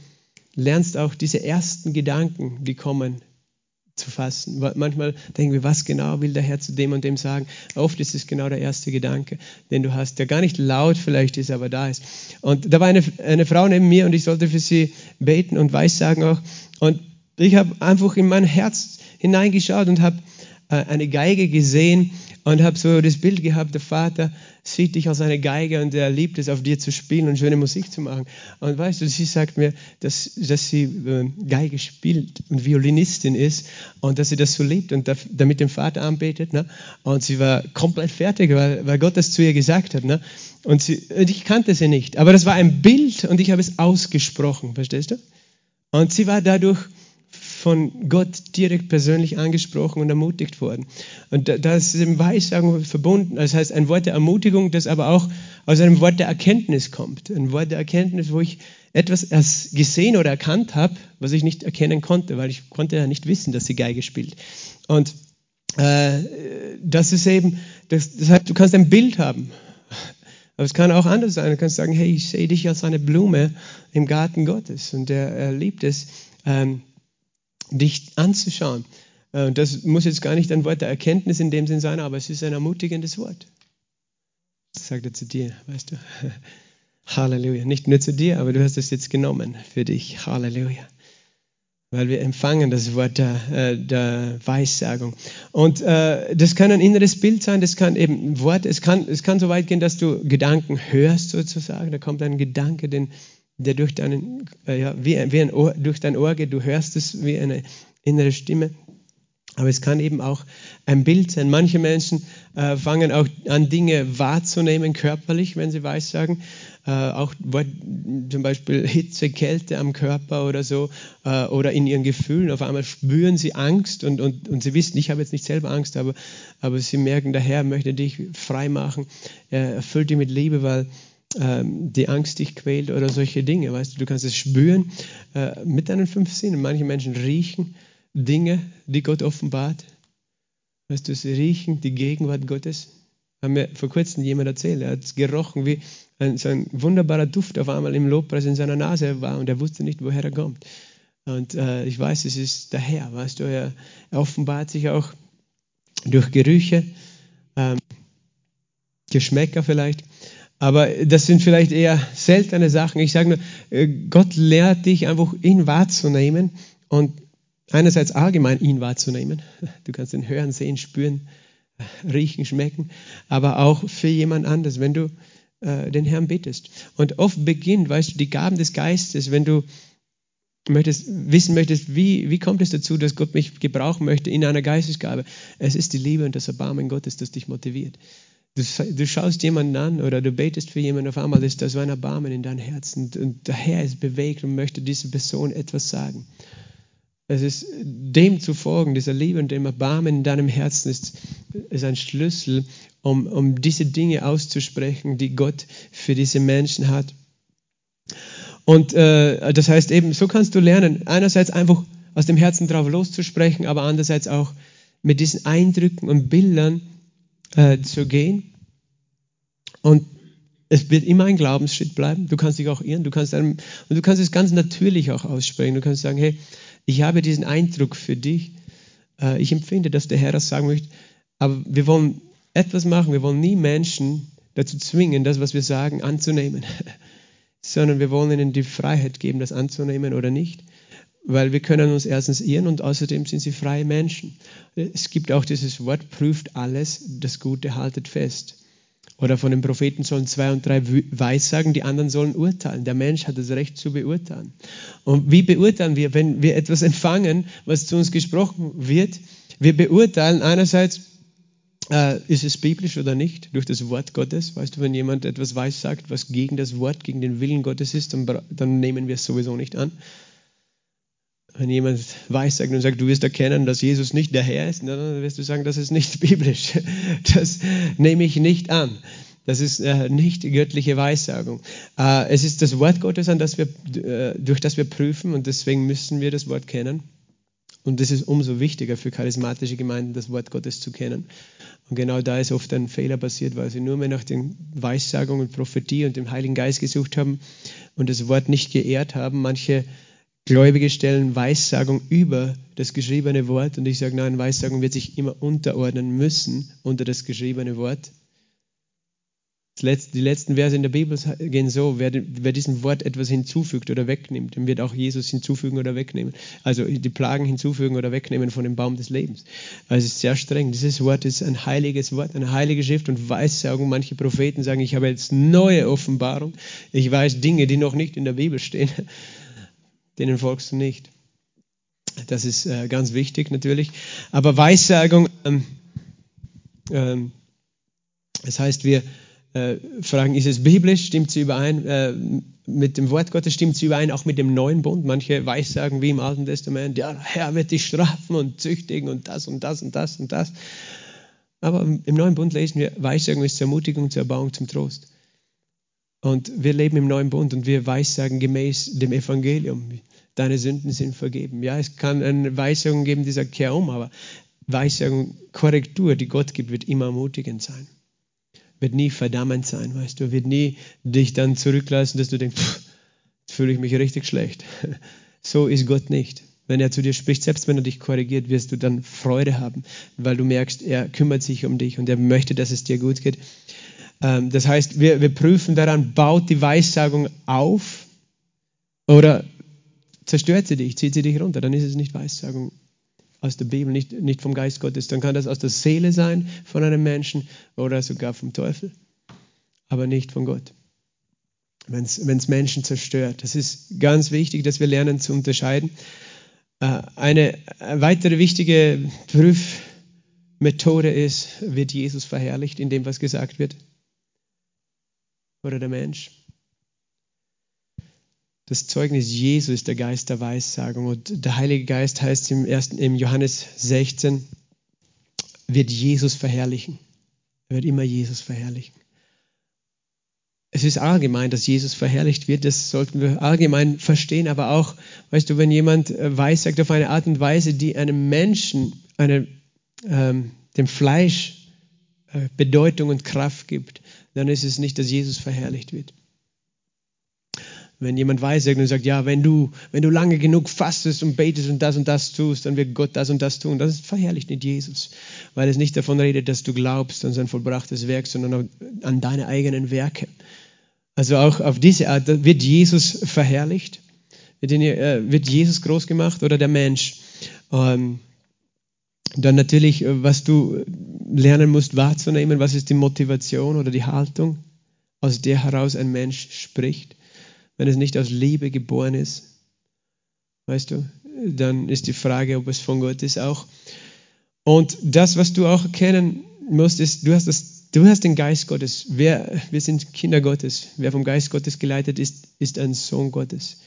lernst auch diese ersten Gedanken, die kommen, zu fassen. Manchmal denken wir, was genau will der Herr zu dem und dem sagen? Oft ist es genau der erste Gedanke, den du hast, der gar nicht laut vielleicht ist, aber da ist. Und da war eine, eine Frau neben mir und ich sollte für sie beten und weissagen auch. Und ich habe einfach in mein Herz hineingeschaut und habe eine Geige gesehen und habe so das Bild gehabt, der Vater sieht dich als eine Geige und er liebt es, auf dir zu spielen und schöne Musik zu machen. Und weißt du, sie sagt mir, dass, dass sie äh, Geige spielt und Violinistin ist und dass sie das so liebt und damit den Vater anbetet. Ne? Und sie war komplett fertig, weil, weil Gott das zu ihr gesagt hat. Ne? Und, sie, und ich kannte sie nicht, aber das war ein Bild und ich habe es ausgesprochen, verstehst du? Und sie war dadurch von Gott direkt persönlich angesprochen und ermutigt worden. Und das ist im Weissagen verbunden. Das heißt, ein Wort der Ermutigung, das aber auch aus einem Wort der Erkenntnis kommt. Ein Wort der Erkenntnis, wo ich etwas erst gesehen oder erkannt habe, was ich nicht erkennen konnte, weil ich konnte ja nicht wissen, dass sie Geige spielt. Und äh, das ist eben, das, das heißt, du kannst ein Bild haben. Aber es kann auch anders sein. Du kannst sagen, hey, ich sehe dich als eine Blume im Garten Gottes und er, er liebt es, ähm, dich anzuschauen. Äh, das muss jetzt gar nicht ein Wort der Erkenntnis in dem Sinn sein, aber es ist ein ermutigendes Wort. Das sagt er zu dir, weißt du. *laughs* Halleluja. Nicht nur zu dir, aber du hast es jetzt genommen für dich. Halleluja. Weil wir empfangen das Wort der, äh, der Weissagung. Und äh, das kann ein inneres Bild sein, das kann eben Wort, es kann, es kann so weit gehen, dass du Gedanken hörst sozusagen. Da kommt ein Gedanke, den der durch, deinen, äh, ja, wie, wie ein Ohr, durch dein Ohr geht. Du hörst es wie eine innere Stimme. Aber es kann eben auch ein Bild sein. Manche Menschen äh, fangen auch an, Dinge wahrzunehmen, körperlich, wenn sie weissagen. Äh, auch zum Beispiel Hitze, Kälte am Körper oder so. Äh, oder in ihren Gefühlen. Auf einmal spüren sie Angst und, und, und sie wissen, ich habe jetzt nicht selber Angst, aber, aber sie merken, der Herr möchte dich frei machen. Er erfüllt dich mit Liebe, weil die Angst dich quält oder solche Dinge. Weißt du, du kannst es spüren äh, mit deinen fünf Sinnen. Manche Menschen riechen Dinge, die Gott offenbart. Weißt du, sie riechen die Gegenwart Gottes. Haben mir vor kurzem jemand erzählt, er hat gerochen, wie ein, so ein wunderbarer Duft auf einmal im Lobpreis in seiner Nase war und er wusste nicht, woher er kommt. Und äh, ich weiß, es ist der Herr, weißt du, er, er offenbart sich auch durch Gerüche, ähm, Geschmäcker vielleicht. Aber das sind vielleicht eher seltene Sachen. Ich sage nur, äh, Gott lehrt dich einfach, ihn wahrzunehmen und einerseits allgemein ihn wahrzunehmen. Du kannst ihn hören, sehen, spüren, riechen, schmecken, aber auch für jemand anderes, wenn du äh, den Herrn bittest. Und oft beginnt, weißt du, die Gaben des Geistes, wenn du möchtest, wissen möchtest, wie, wie kommt es dazu, dass Gott mich gebrauchen möchte in einer Geistesgabe. Es ist die Liebe und das Erbarmen Gottes, das dich motiviert. Du, du, schaust jemanden an oder du betest für jemanden, auf einmal ist da so ein Erbarmen in deinem Herzen und der Herr ist bewegt und möchte dieser Person etwas sagen. Es ist dem zu folgen, dieser Liebe und dem Erbarmen in deinem Herzen ist, ist ein Schlüssel, um, um diese Dinge auszusprechen, die Gott für diese Menschen hat. Und äh, das heißt eben, so kannst du lernen, einerseits einfach aus dem Herzen drauf loszusprechen, aber andererseits auch mit diesen Eindrücken und Bildern äh, zu gehen. Und es wird immer ein Glaubensschritt bleiben. Du kannst dich auch irren. Du kannst einem, und du kannst es ganz natürlich auch aussprechen. Du kannst sagen, hey, ich habe diesen Eindruck für dich. Äh, ich empfinde, dass der Herr das sagen möchte. Aber wir wollen etwas machen. Wir wollen nie Menschen dazu zwingen, das, was wir sagen, anzunehmen. *laughs* Sondern wir wollen ihnen die Freiheit geben, das anzunehmen oder nicht. Weil wir können uns erstens irren und außerdem sind sie freie Menschen. Es gibt auch dieses Wort, prüft alles, das Gute haltet fest. Oder von den Propheten sollen zwei und drei Weissagen, die anderen sollen urteilen. Der Mensch hat das Recht zu beurteilen. Und wie beurteilen wir, wenn wir etwas empfangen, was zu uns gesprochen wird? Wir beurteilen einerseits, äh, ist es biblisch oder nicht, durch das Wort Gottes. Weißt du, wenn jemand etwas weissagt, was gegen das Wort, gegen den Willen Gottes ist, dann, dann nehmen wir es sowieso nicht an. Wenn jemand weissagt und sagt, du wirst erkennen, dass Jesus nicht der Herr ist, dann wirst du sagen, das ist nicht *laughs* biblisch. Das nehme ich nicht an. Das ist äh, nicht göttliche Weissagung. Äh, es ist das Wort Gottes, an das wir, äh, durch das wir prüfen und deswegen müssen wir das Wort kennen. Und es ist umso wichtiger für charismatische Gemeinden, das Wort Gottes zu kennen. Und genau da ist oft ein Fehler passiert, weil sie nur mehr nach den Weissagungen, Prophetie und dem Heiligen Geist gesucht haben und das Wort nicht geehrt haben. Manche Gläubige stellen Weissagung über das geschriebene Wort und ich sage, nein, Weissagung wird sich immer unterordnen müssen unter das geschriebene Wort. Die letzten Verse in der Bibel gehen so, wer, diesem Wort etwas hinzufügt oder wegnimmt, dem wird auch Jesus hinzufügen oder wegnehmen. Also die Plagen hinzufügen oder wegnehmen von dem Baum des Lebens. Also es ist sehr streng. Dieses Wort ist ein heiliges Wort, eine heilige Schrift und Weissagung. Manche Propheten sagen, ich habe jetzt neue Offenbarung. Ich weiß Dinge, die noch nicht in der Bibel stehen denen folgst du nicht. Das ist äh, ganz wichtig natürlich. Aber Weissagung, ähm, ähm, das heißt, wir äh, fragen, ist es biblisch? Stimmt sie überein äh, mit dem Wort Gottes? Stimmt sie überein auch mit dem neuen Bund? Manche Weissagen wie im Alten Testament, ja, Herr wird dich strafen und züchtigen und das und das und das und das. Aber im neuen Bund lesen wir, Weissagung ist zur Ermutigung, zur Erbauung, zum Trost. Und wir leben im neuen Bund und wir weissagen gemäß dem Evangelium. Deine Sünden sind vergeben. Ja, es kann eine Weisung geben, die sagt, kehr um, aber Weisung, Korrektur, die Gott gibt, wird immer ermutigend sein. Wird nie verdammend sein, weißt du. Wird nie dich dann zurücklassen, dass du denkst, pff, jetzt fühle ich mich richtig schlecht. *laughs* So ist Gott nicht. Wenn er zu dir spricht, selbst wenn er dich korrigiert, wirst du dann Freude haben, weil du merkst, er kümmert sich um dich und er möchte, dass es dir gut geht. Ähm, das heißt, wir, wir prüfen daran, baut die Weissagung auf oder zerstört sie dich, zieht sie dich runter. Dann ist es nicht Weissagung aus der Bibel, nicht, nicht vom Geist Gottes. Dann kann das aus der Seele sein von einem Menschen oder sogar vom Teufel, aber nicht von Gott. Wenn es Menschen zerstört. Das ist ganz wichtig, dass wir lernen zu unterscheiden. Äh, eine weitere wichtige Prüfmethode ist, wird Jesus verherrlicht in dem, was gesagt wird? oder der Mensch. Das Zeugnis Jesu ist der Geist der Weissagung und der Heilige Geist heißt im, ersten, im Johannes 16, wird Jesus verherrlichen. Er wird immer Jesus verherrlichen. Es ist allgemein, dass Jesus verherrlicht wird, das sollten wir allgemein verstehen, aber auch, weißt du, wenn jemand äh, weissagt auf eine Art und Weise, die einem Menschen, eine, ähm, dem Fleisch äh, Bedeutung und Kraft gibt, dann ist es nicht, dass Jesus verherrlicht wird. Wenn jemand weissagt und sagt, ja, wenn du, wenn du lange genug fastest und betest und das und das tust, dann wird Gott das und das tun. Das verherrlicht nicht Jesus, weil es nicht davon redet, dass du glaubst an sein vollbrachtes Werk, sondern an deine eigenen Werke. Also auch auf diese Art wird Jesus verherrlicht, wird äh, Jesus groß gemacht oder der Mensch. Ähm, dann natürlich, äh, was du lernen musst wahrzunehmen, was ist die Motivation oder die Haltung, aus der heraus ein Mensch spricht. Wenn es nicht aus Liebe geboren ist, weißt du, dann ist die Frage, ob es von Gott ist auch. Und das, was du auch erkennen musst, ist, du hast, das, du hast den Geist Gottes. Wer, wir sind Kinder Gottes. Wer vom Geist Gottes geleitet ist, ist ein Sohn Gottes.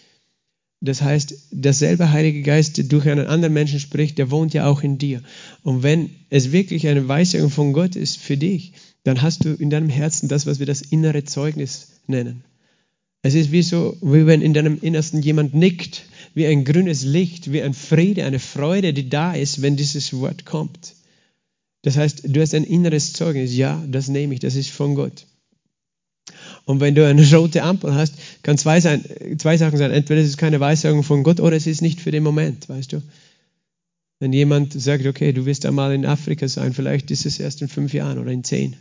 Das heißt, derselbe Heilige Geist, der durch einen anderen Menschen spricht, der wohnt ja auch in dir. Und wenn es wirklich eine Weisung von Gott ist für dich, dann hast du in deinem Herzen das, was wir das innere Zeugnis nennen. Es ist wie so, wie wenn in deinem Innersten jemand nickt, wie ein grünes Licht, wie ein Friede, eine Freude, die da ist, wenn dieses Wort kommt. Das heißt, du hast ein inneres Zeugnis. Ja, das nehme ich, das ist von Gott. Und wenn du eine rote Ampel hast, kann zwei, sein, zwei Sachen sein. Entweder es ist keine Weissagung von Gott oder es ist nicht für den Moment, weißt du. Wenn jemand sagt, okay, du wirst einmal in Afrika sein, vielleicht ist es erst in fünf Jahren oder in zehn.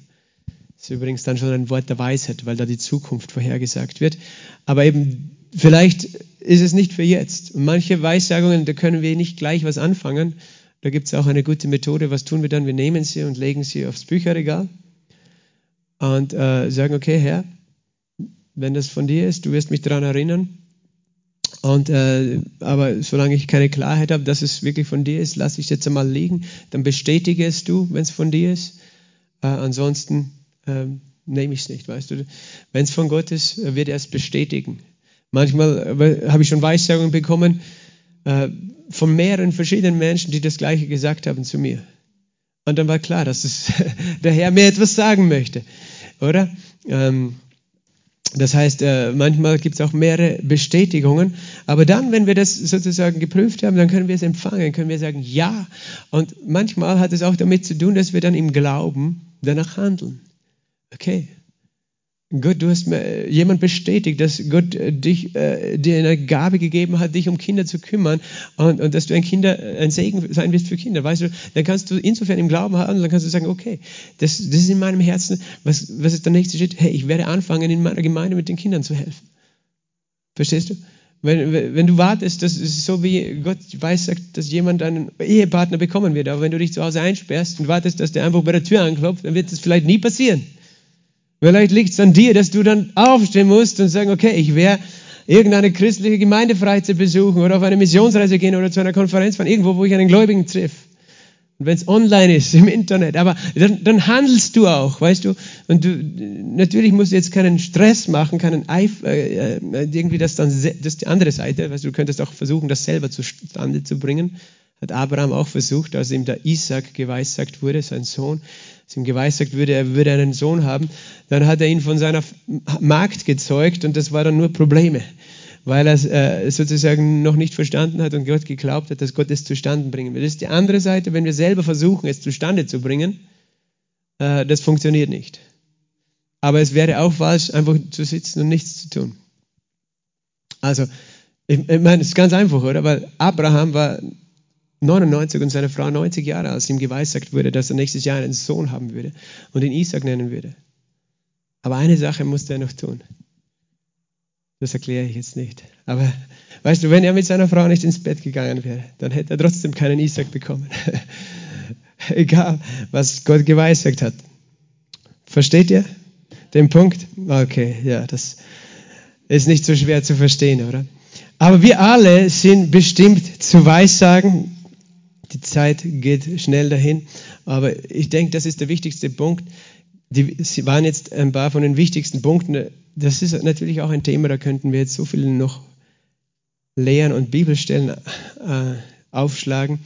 Das ist übrigens dann schon ein Wort der Weisheit, weil da die Zukunft vorhergesagt wird. Aber eben, vielleicht ist es nicht für jetzt. Manche Weissagungen, da können wir nicht gleich was anfangen. Da gibt es auch eine gute Methode. Was tun wir dann? Wir nehmen sie und legen sie aufs Bücherregal und äh, sagen, okay, Herr, wenn das von dir ist, du wirst mich daran erinnern. Und, äh, aber solange ich keine Klarheit habe, dass es wirklich von dir ist, lasse ich es jetzt einmal liegen. Dann bestätige es du, wenn es von dir ist. Äh, ansonsten äh, nehme ich es nicht, weißt du. Wenn es von Gott ist, wird er es bestätigen. Manchmal äh, habe ich schon Weissagungen bekommen äh, von mehreren verschiedenen Menschen, die das Gleiche gesagt haben zu mir. Und dann war klar, dass es *laughs* der Herr mir etwas sagen möchte, oder? Ähm, das heißt, äh, manchmal gibt es auch mehrere Bestätigungen, aber dann, wenn wir das sozusagen geprüft haben, dann können wir es empfangen, können wir sagen, ja. Und manchmal hat es auch damit zu tun, dass wir dann im Glauben danach handeln. Okay, Gott, du hast mir jemand bestätigt, dass Gott äh, dich, äh, dir eine Gabe gegeben hat, dich um Kinder zu kümmern und, und dass du ein Kinder, ein Segen sein wirst für Kinder. Weißt du, dann kannst du insofern im Glauben haben, dann kannst du sagen, okay, das, das ist in meinem Herzen. Was, was ist der nächste Schritt? Hey, ich werde anfangen, in meiner Gemeinde mit den Kindern zu helfen. Verstehst du? Wenn, wenn du wartest, das ist so wie Gott weiß, sagt, dass jemand einen Ehepartner bekommen wird. Aber wenn du dich zu Hause einsperrst und wartest, dass der einfach bei der Tür anklopft, dann wird das vielleicht nie passieren. Vielleicht liegt es an dir, dass du dann aufstehen musst und sagen, okay, ich werde irgendeine christliche Gemeindefreizeit besuchen oder auf eine Missionsreise gehen oder zu einer Konferenz fahren, irgendwo, wo ich einen Gläubigen treffe. Und wenn es online ist, im Internet, aber dann, dann, handelst du auch, weißt du? Und du, natürlich musst du jetzt keinen Stress machen, keinen Eif, äh, äh irgendwie das dann, das ist die andere Seite, weißt du, du könntest auch versuchen, das selber zustande zu bringen. Hat Abraham auch versucht, als ihm der Isaac geweissagt wurde, sein Sohn, als ihm geweissagt wurde, er würde einen Sohn haben, dann hat er ihn von seiner Magd gezeugt und das war dann nur Probleme, weil er es äh, sozusagen noch nicht verstanden hat und Gott geglaubt hat, dass Gott es zustande bringen will. Das ist die andere Seite, wenn wir selber versuchen, es zustande zu bringen, äh, das funktioniert nicht. Aber es wäre auch falsch, einfach zu sitzen und nichts zu tun. Also, ich meine, es ist ganz einfach, oder? Weil Abraham war 99 und seine Frau 90 Jahre, als ihm geweissagt wurde, dass er nächstes Jahr einen Sohn haben würde und ihn Isaac nennen würde. Aber eine Sache musste er noch tun. Das erkläre ich jetzt nicht. Aber weißt du, wenn er mit seiner Frau nicht ins Bett gegangen wäre, dann hätte er trotzdem keinen Isaac bekommen. *laughs* Egal, was Gott geweissagt hat. Versteht ihr den Punkt? Okay, ja, das ist nicht so schwer zu verstehen, oder? Aber wir alle sind bestimmt zu Weissagen die Zeit geht schnell dahin. Aber ich denke, das ist der wichtigste Punkt. Die, sie waren jetzt ein paar von den wichtigsten Punkten. Das ist natürlich auch ein Thema, da könnten wir jetzt so viel noch Lehren und Bibelstellen äh, aufschlagen.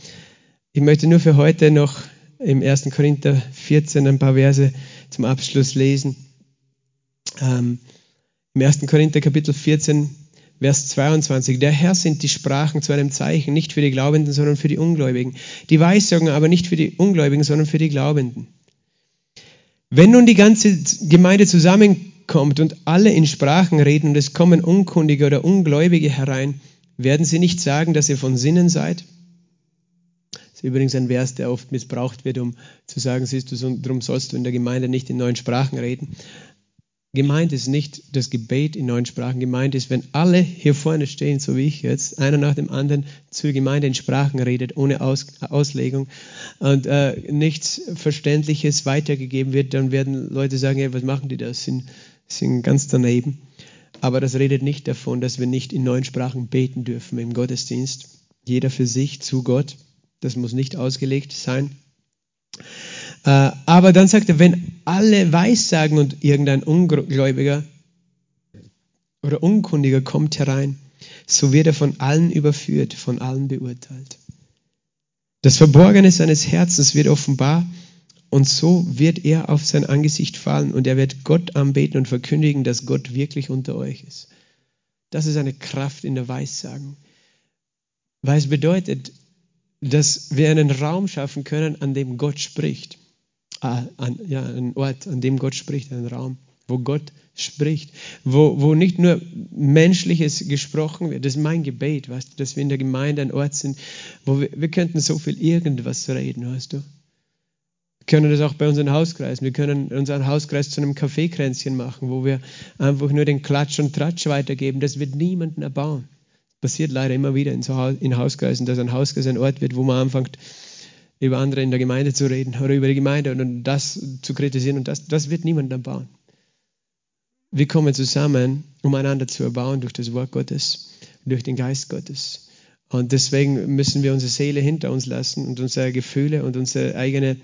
Ich möchte nur für heute noch im 1. Korinther 14 ein paar Verse zum Abschluss lesen. Ähm, Im 1. Korinther Kapitel 14 Vers 22. Der Herr sind die Sprachen zu einem Zeichen, nicht für die Glaubenden, sondern für die Ungläubigen. Die Weissagen aber nicht für die Ungläubigen, sondern für die Glaubenden. Wenn nun die ganze Gemeinde zusammenkommt und alle in Sprachen reden und es kommen Unkundige oder Ungläubige herein, werden sie nicht sagen, dass ihr von Sinnen seid? Das ist übrigens ein Vers, der oft missbraucht wird, um zu sagen, siehst du, darum sollst du in der Gemeinde nicht in neuen Sprachen reden. Gemeint ist nicht das Gebet in neuen Sprachen. Gemeint ist, wenn alle hier vorne stehen, so wie ich jetzt, einer nach dem anderen zur Gemeinde in Sprachen redet, ohne Aus, Auslegung und äh, nichts Verständliches weitergegeben wird, dann werden Leute sagen, hey, was machen die da? Sind, sind ganz daneben. Aber das redet nicht davon, dass wir nicht in neuen Sprachen beten dürfen im Gottesdienst. Jeder für sich zu Gott. Das muss nicht ausgelegt sein. Äh, aber dann sagt er, wenn alle Weissagen und irgendein Ungläubiger oder Unkundiger kommt herein, so wird er von allen überführt, von allen beurteilt. Das Verborgene seines Herzens wird offenbar und so wird er auf sein Angesicht fallen und er wird Gott anbeten und verkündigen, dass Gott wirklich unter euch ist. Das ist eine Kraft in der Weissagung. Weil es bedeutet, dass wir einen Raum schaffen können, an dem Gott spricht an, ja, ein Ort, an dem Gott spricht, ein Raum, wo Gott spricht, wo, wo nicht nur Menschliches gesprochen wird. Das ist mein Gebet, weißt du, dass wir in der Gemeinde ein Ort sind, wo wir, wir könnten so viel irgendwas reden, weißt du. können das auch bei unseren Hauskreisen. Wir können unseren Hauskreis zu einem Kaffeekränzchen machen, wo wir einfach nur den Klatsch und Tratsch weitergeben. Das wird niemanden erbauen. Das passiert leider immer wieder in, so, in Hauskreisen, dass ein Hauskreis ein Ort wird, wo man anfängt, über andere in der Gemeinde zu reden oder über die Gemeinde und das zu kritisieren. Und das, das wird niemanden erbauen. Wir kommen zusammen, um einander zu erbauen durch das Wort Gottes, durch den Geist Gottes. Und deswegen müssen wir unsere Seele hinter uns lassen und unsere Gefühle und unsere eigene,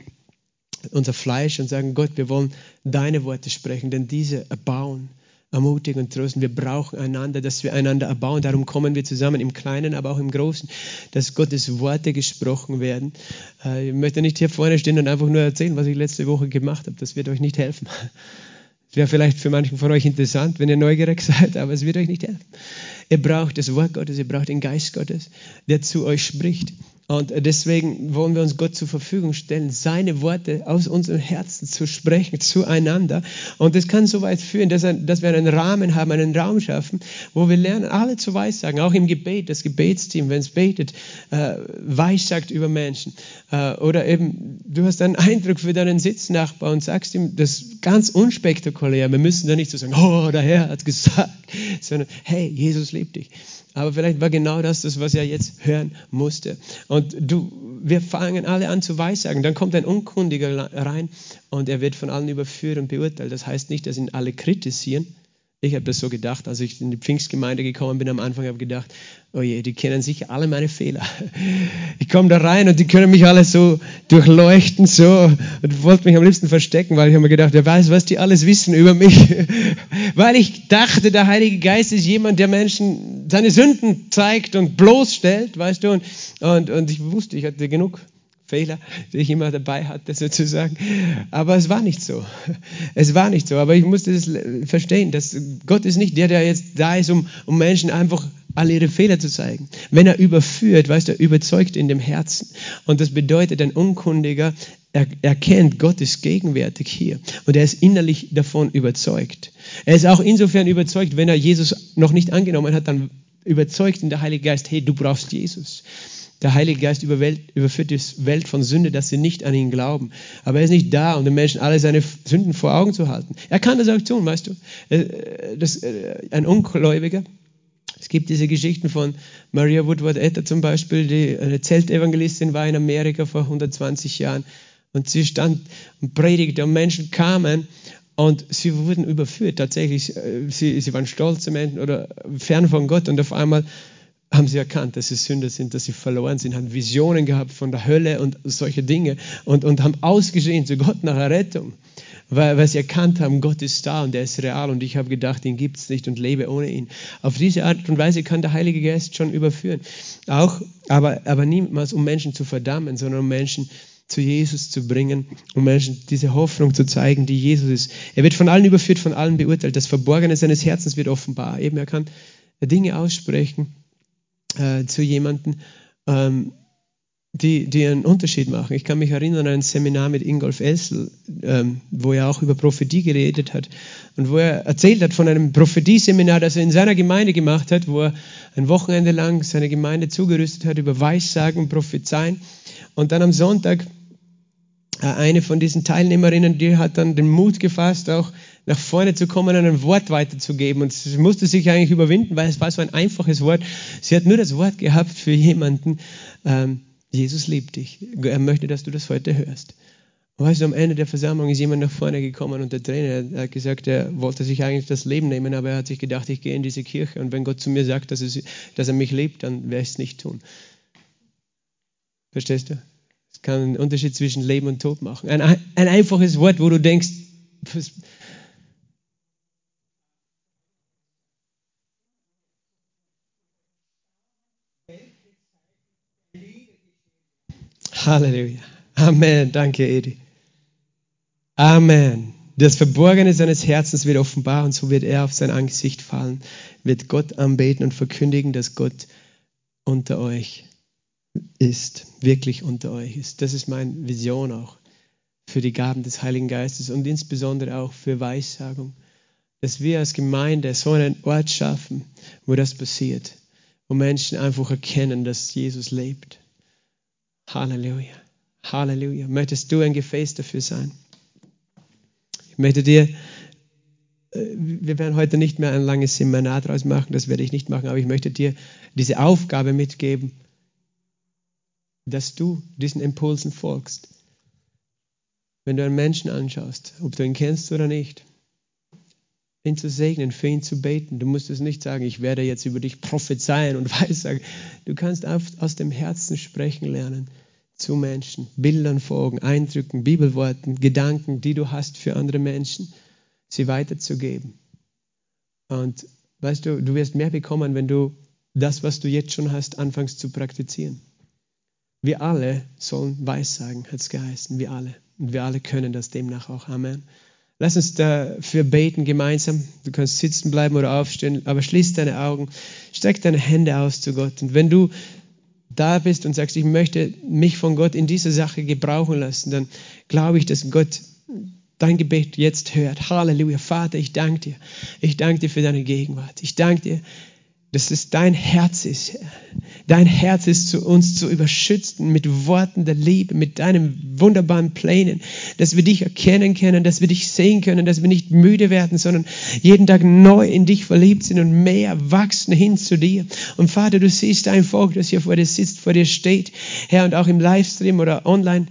unser Fleisch und sagen, Gott, wir wollen deine Worte sprechen, denn diese erbauen, ermutigen und trösten. Wir brauchen einander, dass wir einander erbauen. Darum kommen wir zusammen im Kleinen, aber auch im Großen, dass Gottes Worte gesprochen werden. Äh, ich möchte nicht hier vorne stehen und einfach nur erzählen, was ich letzte Woche gemacht habe. Das wird euch nicht helfen. Es wäre vielleicht für manchen von euch interessant, wenn ihr neugierig *laughs* seid, aber es wird euch nicht helfen. Ihr braucht das Wort Gottes, ihr braucht den Geist Gottes, der zu euch spricht. Und deswegen wollen wir uns Gott zur Verfügung stellen, seine Worte aus unserem Herzen zu sprechen, zueinander. Und das kann so weit führen, dass, wir einen Rahmen haben, einen Raum schaffen, wo wir lernen, alle zu weissagen, auch im Gebet, das Gebetsteam, wenn es betet, äh, weissagt über Menschen. Äh, oder eben, du hast einen Eindruck für deinen Sitznachbar und sagst ihm das ganz unspektakulär. Wir müssen da nicht so sagen, oh, der Herr hat gesagt, sondern hey, Jesus liebt dich. Aber vielleicht war genau das das, was er jetzt hören musste. Und du, wir fangen alle an zu weissagen. Dann kommt ein Unkundiger rein und er wird von allen überführt und beurteilt. Das heißt nicht, dass ihn alle kritisieren, ich habe das so gedacht, als ich in die Pfingstgemeinde gekommen bin am Anfang, habe ich gedacht, oh je, die kennen sicher alle meine Fehler. *laughs* Ich komme da rein und die können mich alle so durchleuchten, so, und wollte mich am liebsten verstecken, weil ich habe mir gedacht, wer weiß, was die alles wissen über mich. *laughs* Weil ich dachte, der Heilige Geist ist jemand, der Menschen seine Sünden zeigt und bloßstellt, weißt du, und, und, und ich wusste, ich hatte genug Fehler, die ich immer dabei hatte, sozusagen. Aber es war nicht so. Es war nicht so. Aber ich musste das verstehen, dass Gott ist nicht der, der jetzt da ist, um, um Menschen einfach alle ihre Fehler zu zeigen. Wenn er überführt, weißt du, er überzeugt in dem Herzen. Und das bedeutet, ein Unkundiger er, erkennt, Gott ist gegenwärtig hier. Und er ist innerlich davon überzeugt. Er ist auch insofern überzeugt, wenn er Jesus noch nicht angenommen hat, dann überzeugt in der Heilige Geist, hey, du brauchst Jesus. Der Heilige Geist überführt die Welt von Sünde, dass sie nicht an ihn glauben. Aber er ist nicht da, um den Menschen alle seine Sünden vor Augen zu halten. Er kann das auch tun, weißt du. Äh, das, äh, ein Ungläubiger. Es gibt diese Geschichten von Maria Woodward Etter zum Beispiel, die eine Zeltevangelistin war in Amerika vor 120 Jahren. Und sie stand und predigte und Menschen kamen und sie wurden überführt. Tatsächlich, äh, sie, sie waren stolze Menschen oder fern von Gott und auf einmal haben sie erkannt, dass sie Sünder sind, dass sie verloren sind, haben Visionen gehabt von der Hölle und solche Dinge und, und haben ausgeschrien zu Gott nach Errettung, weil, weil sie erkannt haben, Gott ist da und er ist real und ich habe gedacht, ihn gibt es nicht und lebe ohne ihn. Auf diese Art und Weise kann der Heilige Geist schon überführen. Auch, aber, aber niemals, um Menschen zu verdammen, sondern um Menschen zu Jesus zu bringen, um Menschen diese Hoffnung zu zeigen, die Jesus ist. Er wird von allen überführt, von allen beurteilt. Das Verborgene seines Herzens wird offenbar. Eben, er kann Dinge aussprechen, äh, zu jemandem, ähm, die, die einen Unterschied machen. Ich kann mich erinnern an ein Seminar mit Ingolf Essel, ähm, wo er auch über Prophetie geredet hat und wo er erzählt hat von einem Prophetieseminar, das er in seiner Gemeinde gemacht hat, wo er ein Wochenende lang seine Gemeinde zugerüstet hat über Weissagen Prophezeien. Und dann am Sonntag eine von diesen Teilnehmerinnen, die hat dann den Mut gefasst, auch nach vorne zu kommen und ein Wort weiterzugeben. Und sie musste sich eigentlich überwinden, weil es war so ein einfaches Wort. Sie hat nur das Wort gehabt für jemanden, ähm, Jesus liebt dich. Er möchte, dass du das heute hörst. Weißt du, am Ende der Versammlung ist jemand nach vorne gekommen und der Trainer hat gesagt, er wollte sich eigentlich das Leben nehmen, aber er hat sich gedacht, ich gehe in diese Kirche und wenn Gott zu mir sagt, dass, es, dass er mich liebt, dann werde ich es nicht tun. Verstehst du? Kann einen Unterschied zwischen Leben und Tod machen. Ein, ein einfaches Wort, wo du denkst, Halleluja. Amen. Danke, Edi. Amen. Das Verborgene seines Herzens wird offenbar und so wird er auf sein Angesicht fallen, wird Gott anbeten und verkündigen, dass Gott unter euch ist, wirklich unter euch ist. Das ist meine Vision auch für die Gaben des Heiligen Geistes und insbesondere auch für Weissagung, dass wir als Gemeinde so einen Ort schaffen, wo das passiert, wo Menschen einfach erkennen, dass Jesus lebt Halleluja. Halleluja. Möchtest du ein Gefäß dafür sein? Ich möchte dir, äh, wir werden heute nicht mehr ein langes Seminar draus machen, das werde ich nicht machen, aber ich möchte dir diese Aufgabe mitgeben, dass du diesen Impulsen folgst. Wenn du einen Menschen anschaust, ob du ihn kennst oder nicht, ihn zu segnen, für ihn zu beten. Du musst es nicht sagen, ich werde jetzt über dich prophezeien und *laughs* weissagen. Du kannst aus dem Herzen sprechen lernen zu Menschen, Bildern folgen, Eindrücken, Bibelworten, Gedanken, die du hast für andere Menschen, sie weiterzugeben. Und weißt du, du wirst mehr bekommen, wenn du das, was du jetzt schon hast, anfängst zu praktizieren. Wir alle sollen Weissagen, hat es geheißen, wir alle. Und wir alle können das demnach auch. Amen. Lass uns dafür beten gemeinsam. Du kannst sitzen bleiben oder aufstehen, aber schließ deine Augen, streck deine Hände aus zu Gott. Und wenn du da bist und sagst, ich möchte mich von Gott in dieser Sache gebrauchen lassen, dann glaube ich, dass Gott dein Gebet jetzt hört. Halleluja. Vater, ich danke dir. Ich danke dir für deine Gegenwart. Ich danke dir, dass es dein Herz ist. Dein Herz ist zu uns zu überschützen mit Worten der Liebe, mit deinen wunderbaren Plänen, dass wir dich erkennen können, dass wir dich sehen können, dass wir nicht müde werden, sondern jeden Tag neu in dich verliebt sind und mehr wachsen hin zu dir. Und Vater, du siehst dein Volk, das hier vor dir sitzt, vor dir steht, Herr, und auch im Livestream oder online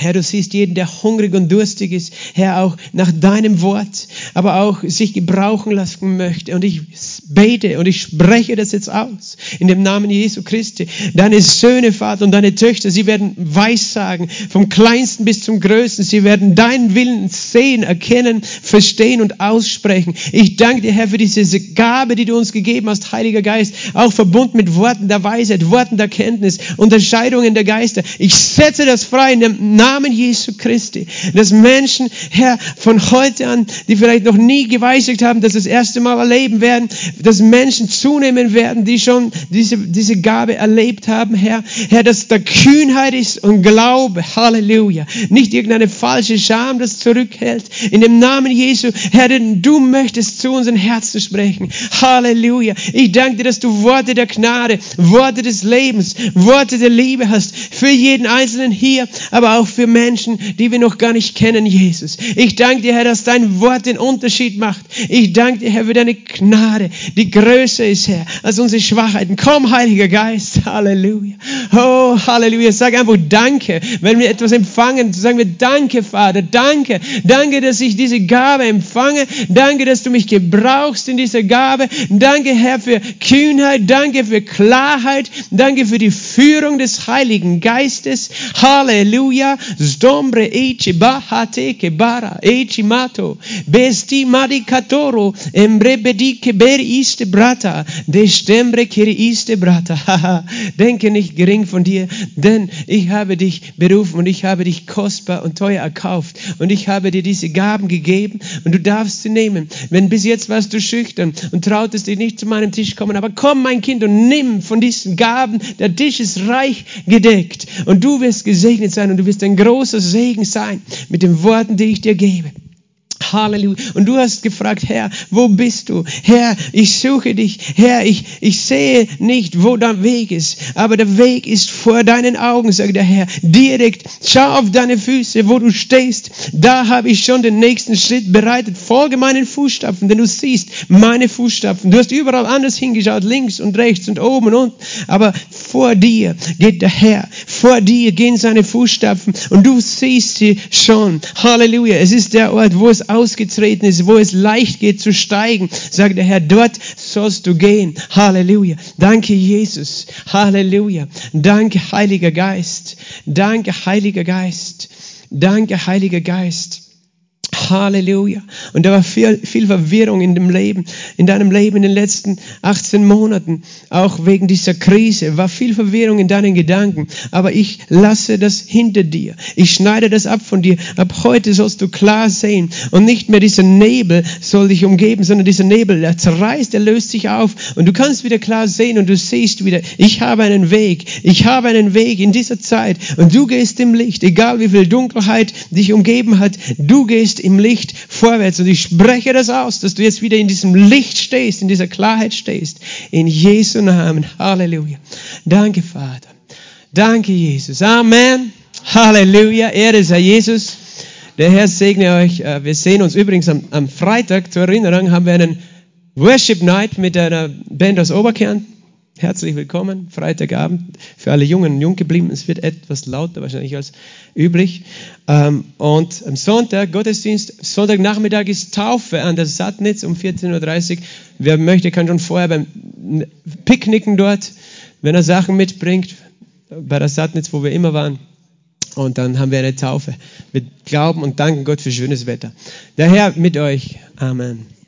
Herr, du siehst jeden, der hungrig und durstig ist, Herr, auch nach deinem Wort, aber auch sich gebrauchen lassen möchte. Und ich bete und ich spreche das jetzt aus, in dem Namen Jesu Christi. Deine Söhne, Vater, und deine Töchter, sie werden Weissagen, vom Kleinsten bis zum Größten. Sie werden deinen Willen sehen, erkennen, verstehen und aussprechen. Ich danke dir, Herr, für diese Gabe, die du uns gegeben hast, Heiliger Geist, auch verbunden mit Worten der Weisheit, Worten der Kenntnis, Unterscheidungen der Geister. Ich setze das frei in dem Namen Jesu Christi, dass Menschen, Herr, von heute an, die vielleicht noch nie geweissagt haben, dass das erste Mal erleben werden, dass Menschen zunehmen werden, die schon diese, diese Gabe erlebt haben, Herr. Herr, dass da Kühnheit ist und Glaube, Halleluja. Nicht irgendeine falsche Scham, das zurückhält. In dem Namen Jesu, Herr, denn du möchtest zu unseren Herzen sprechen. Halleluja. Ich danke dir, dass du Worte der Gnade, Worte des Lebens, Worte der Liebe hast für jeden Einzelnen hier, aber auch für Menschen, die wir noch gar nicht kennen, Jesus. Ich danke dir, Herr, dass dein Wort den Unterschied macht. Ich danke dir, Herr, für deine Gnade, die größer ist, Herr, als unsere Schwachheiten. Komm, Heiliger Geist. Halleluja. Oh, Halleluja. Sag einfach Danke. Wenn wir etwas empfangen, sagen wir Danke, Vater. Danke. Danke, dass ich diese Gabe empfange. Danke, dass du mich gebrauchst in dieser Gabe. Danke, Herr, für Kühnheit. Danke für Klarheit. Danke für die Führung des Heiligen Geistes. Halleluja. Sdombre eci bahate ke bara eci mato besti madicatoro embrebedi ke ber iste brata de stembre kiri iste brata. *laughs* Denke nicht gering von dir, denn ich habe dich berufen und ich habe dich kostbar und teuer erkauft und ich habe dir diese Gaben gegeben und du darfst sie nehmen. Wenn bis jetzt warst du schüchtern und trautest dich nicht zu meinem Tisch kommen, aber komm mein Kind und nimm von diesen Gaben. Der Tisch ist reich gedeckt und du wirst gesegnet sein und du wirst ein großer Segen sein mit den Worten, die ich dir gebe. Halleluja. Und du hast gefragt, Herr, wo bist du? Herr, ich suche dich. Herr, ich, ich sehe nicht, wo der Weg ist. Aber der Weg ist vor deinen Augen, sagt der Herr. Direkt, schau auf deine Füße, wo du stehst. Da habe ich schon den nächsten Schritt bereitet. Folge meinen Fußstapfen, denn du siehst meine Fußstapfen. Du hast überall anders hingeschaut, links und rechts und oben und unten. Aber vor dir geht der Herr. Vor dir gehen seine Fußstapfen und du siehst sie schon. Halleluja. Es ist der Ort, wo es ausgetreten ist, wo es leicht geht zu steigen, sagt der Herr, dort sollst du gehen. Halleluja. Danke, Jesus. Halleluja. Danke, Heiliger Geist. Danke, Heiliger Geist. Danke, Heiliger Geist. Halleluja. Und da war viel, viel Verwirrung in dem Leben, in deinem Leben in den letzten 18 Monaten, auch wegen dieser Krise, war viel Verwirrung in deinen Gedanken. Aber ich lasse das hinter dir. Ich schneide das ab von dir. Ab heute sollst du klar sehen und nicht mehr dieser Nebel soll dich umgeben, sondern dieser Nebel, der zerreißt, der löst sich auf und du kannst wieder klar sehen und du siehst wieder, ich habe einen Weg. Ich habe einen Weg in dieser Zeit und du gehst im Licht, egal wie viel Dunkelheit dich umgeben hat, du gehst im Licht vorwärts. Und ich spreche das aus, dass du jetzt wieder in diesem Licht stehst, in dieser Klarheit stehst. In Jesu Namen. Halleluja. Danke, Vater. Danke, Jesus. Amen. Halleluja, Ehre sei Jesus. Der Herr segne euch. Äh, wir sehen uns übrigens am, am Freitag, zur Erinnerung, haben wir einen Worship Night mit einer Band aus Oberkern. Herzlich willkommen, Freitagabend. Für alle Jungen und Junggebliebenen, es wird etwas lauter wahrscheinlich als üblich. Ähm, und am Sonntag, Gottesdienst, Sonntagnachmittag ist Taufe an der Sattnitz um 14.30 Uhr. Wer möchte, kann schon vorher beim Picknicken dort, wenn er Sachen mitbringt, bei der Sattnitz, wo wir immer waren. Und dann haben wir eine Taufe. Wir glauben und danken Gott für schönes Wetter. Der Herr mit euch. Amen.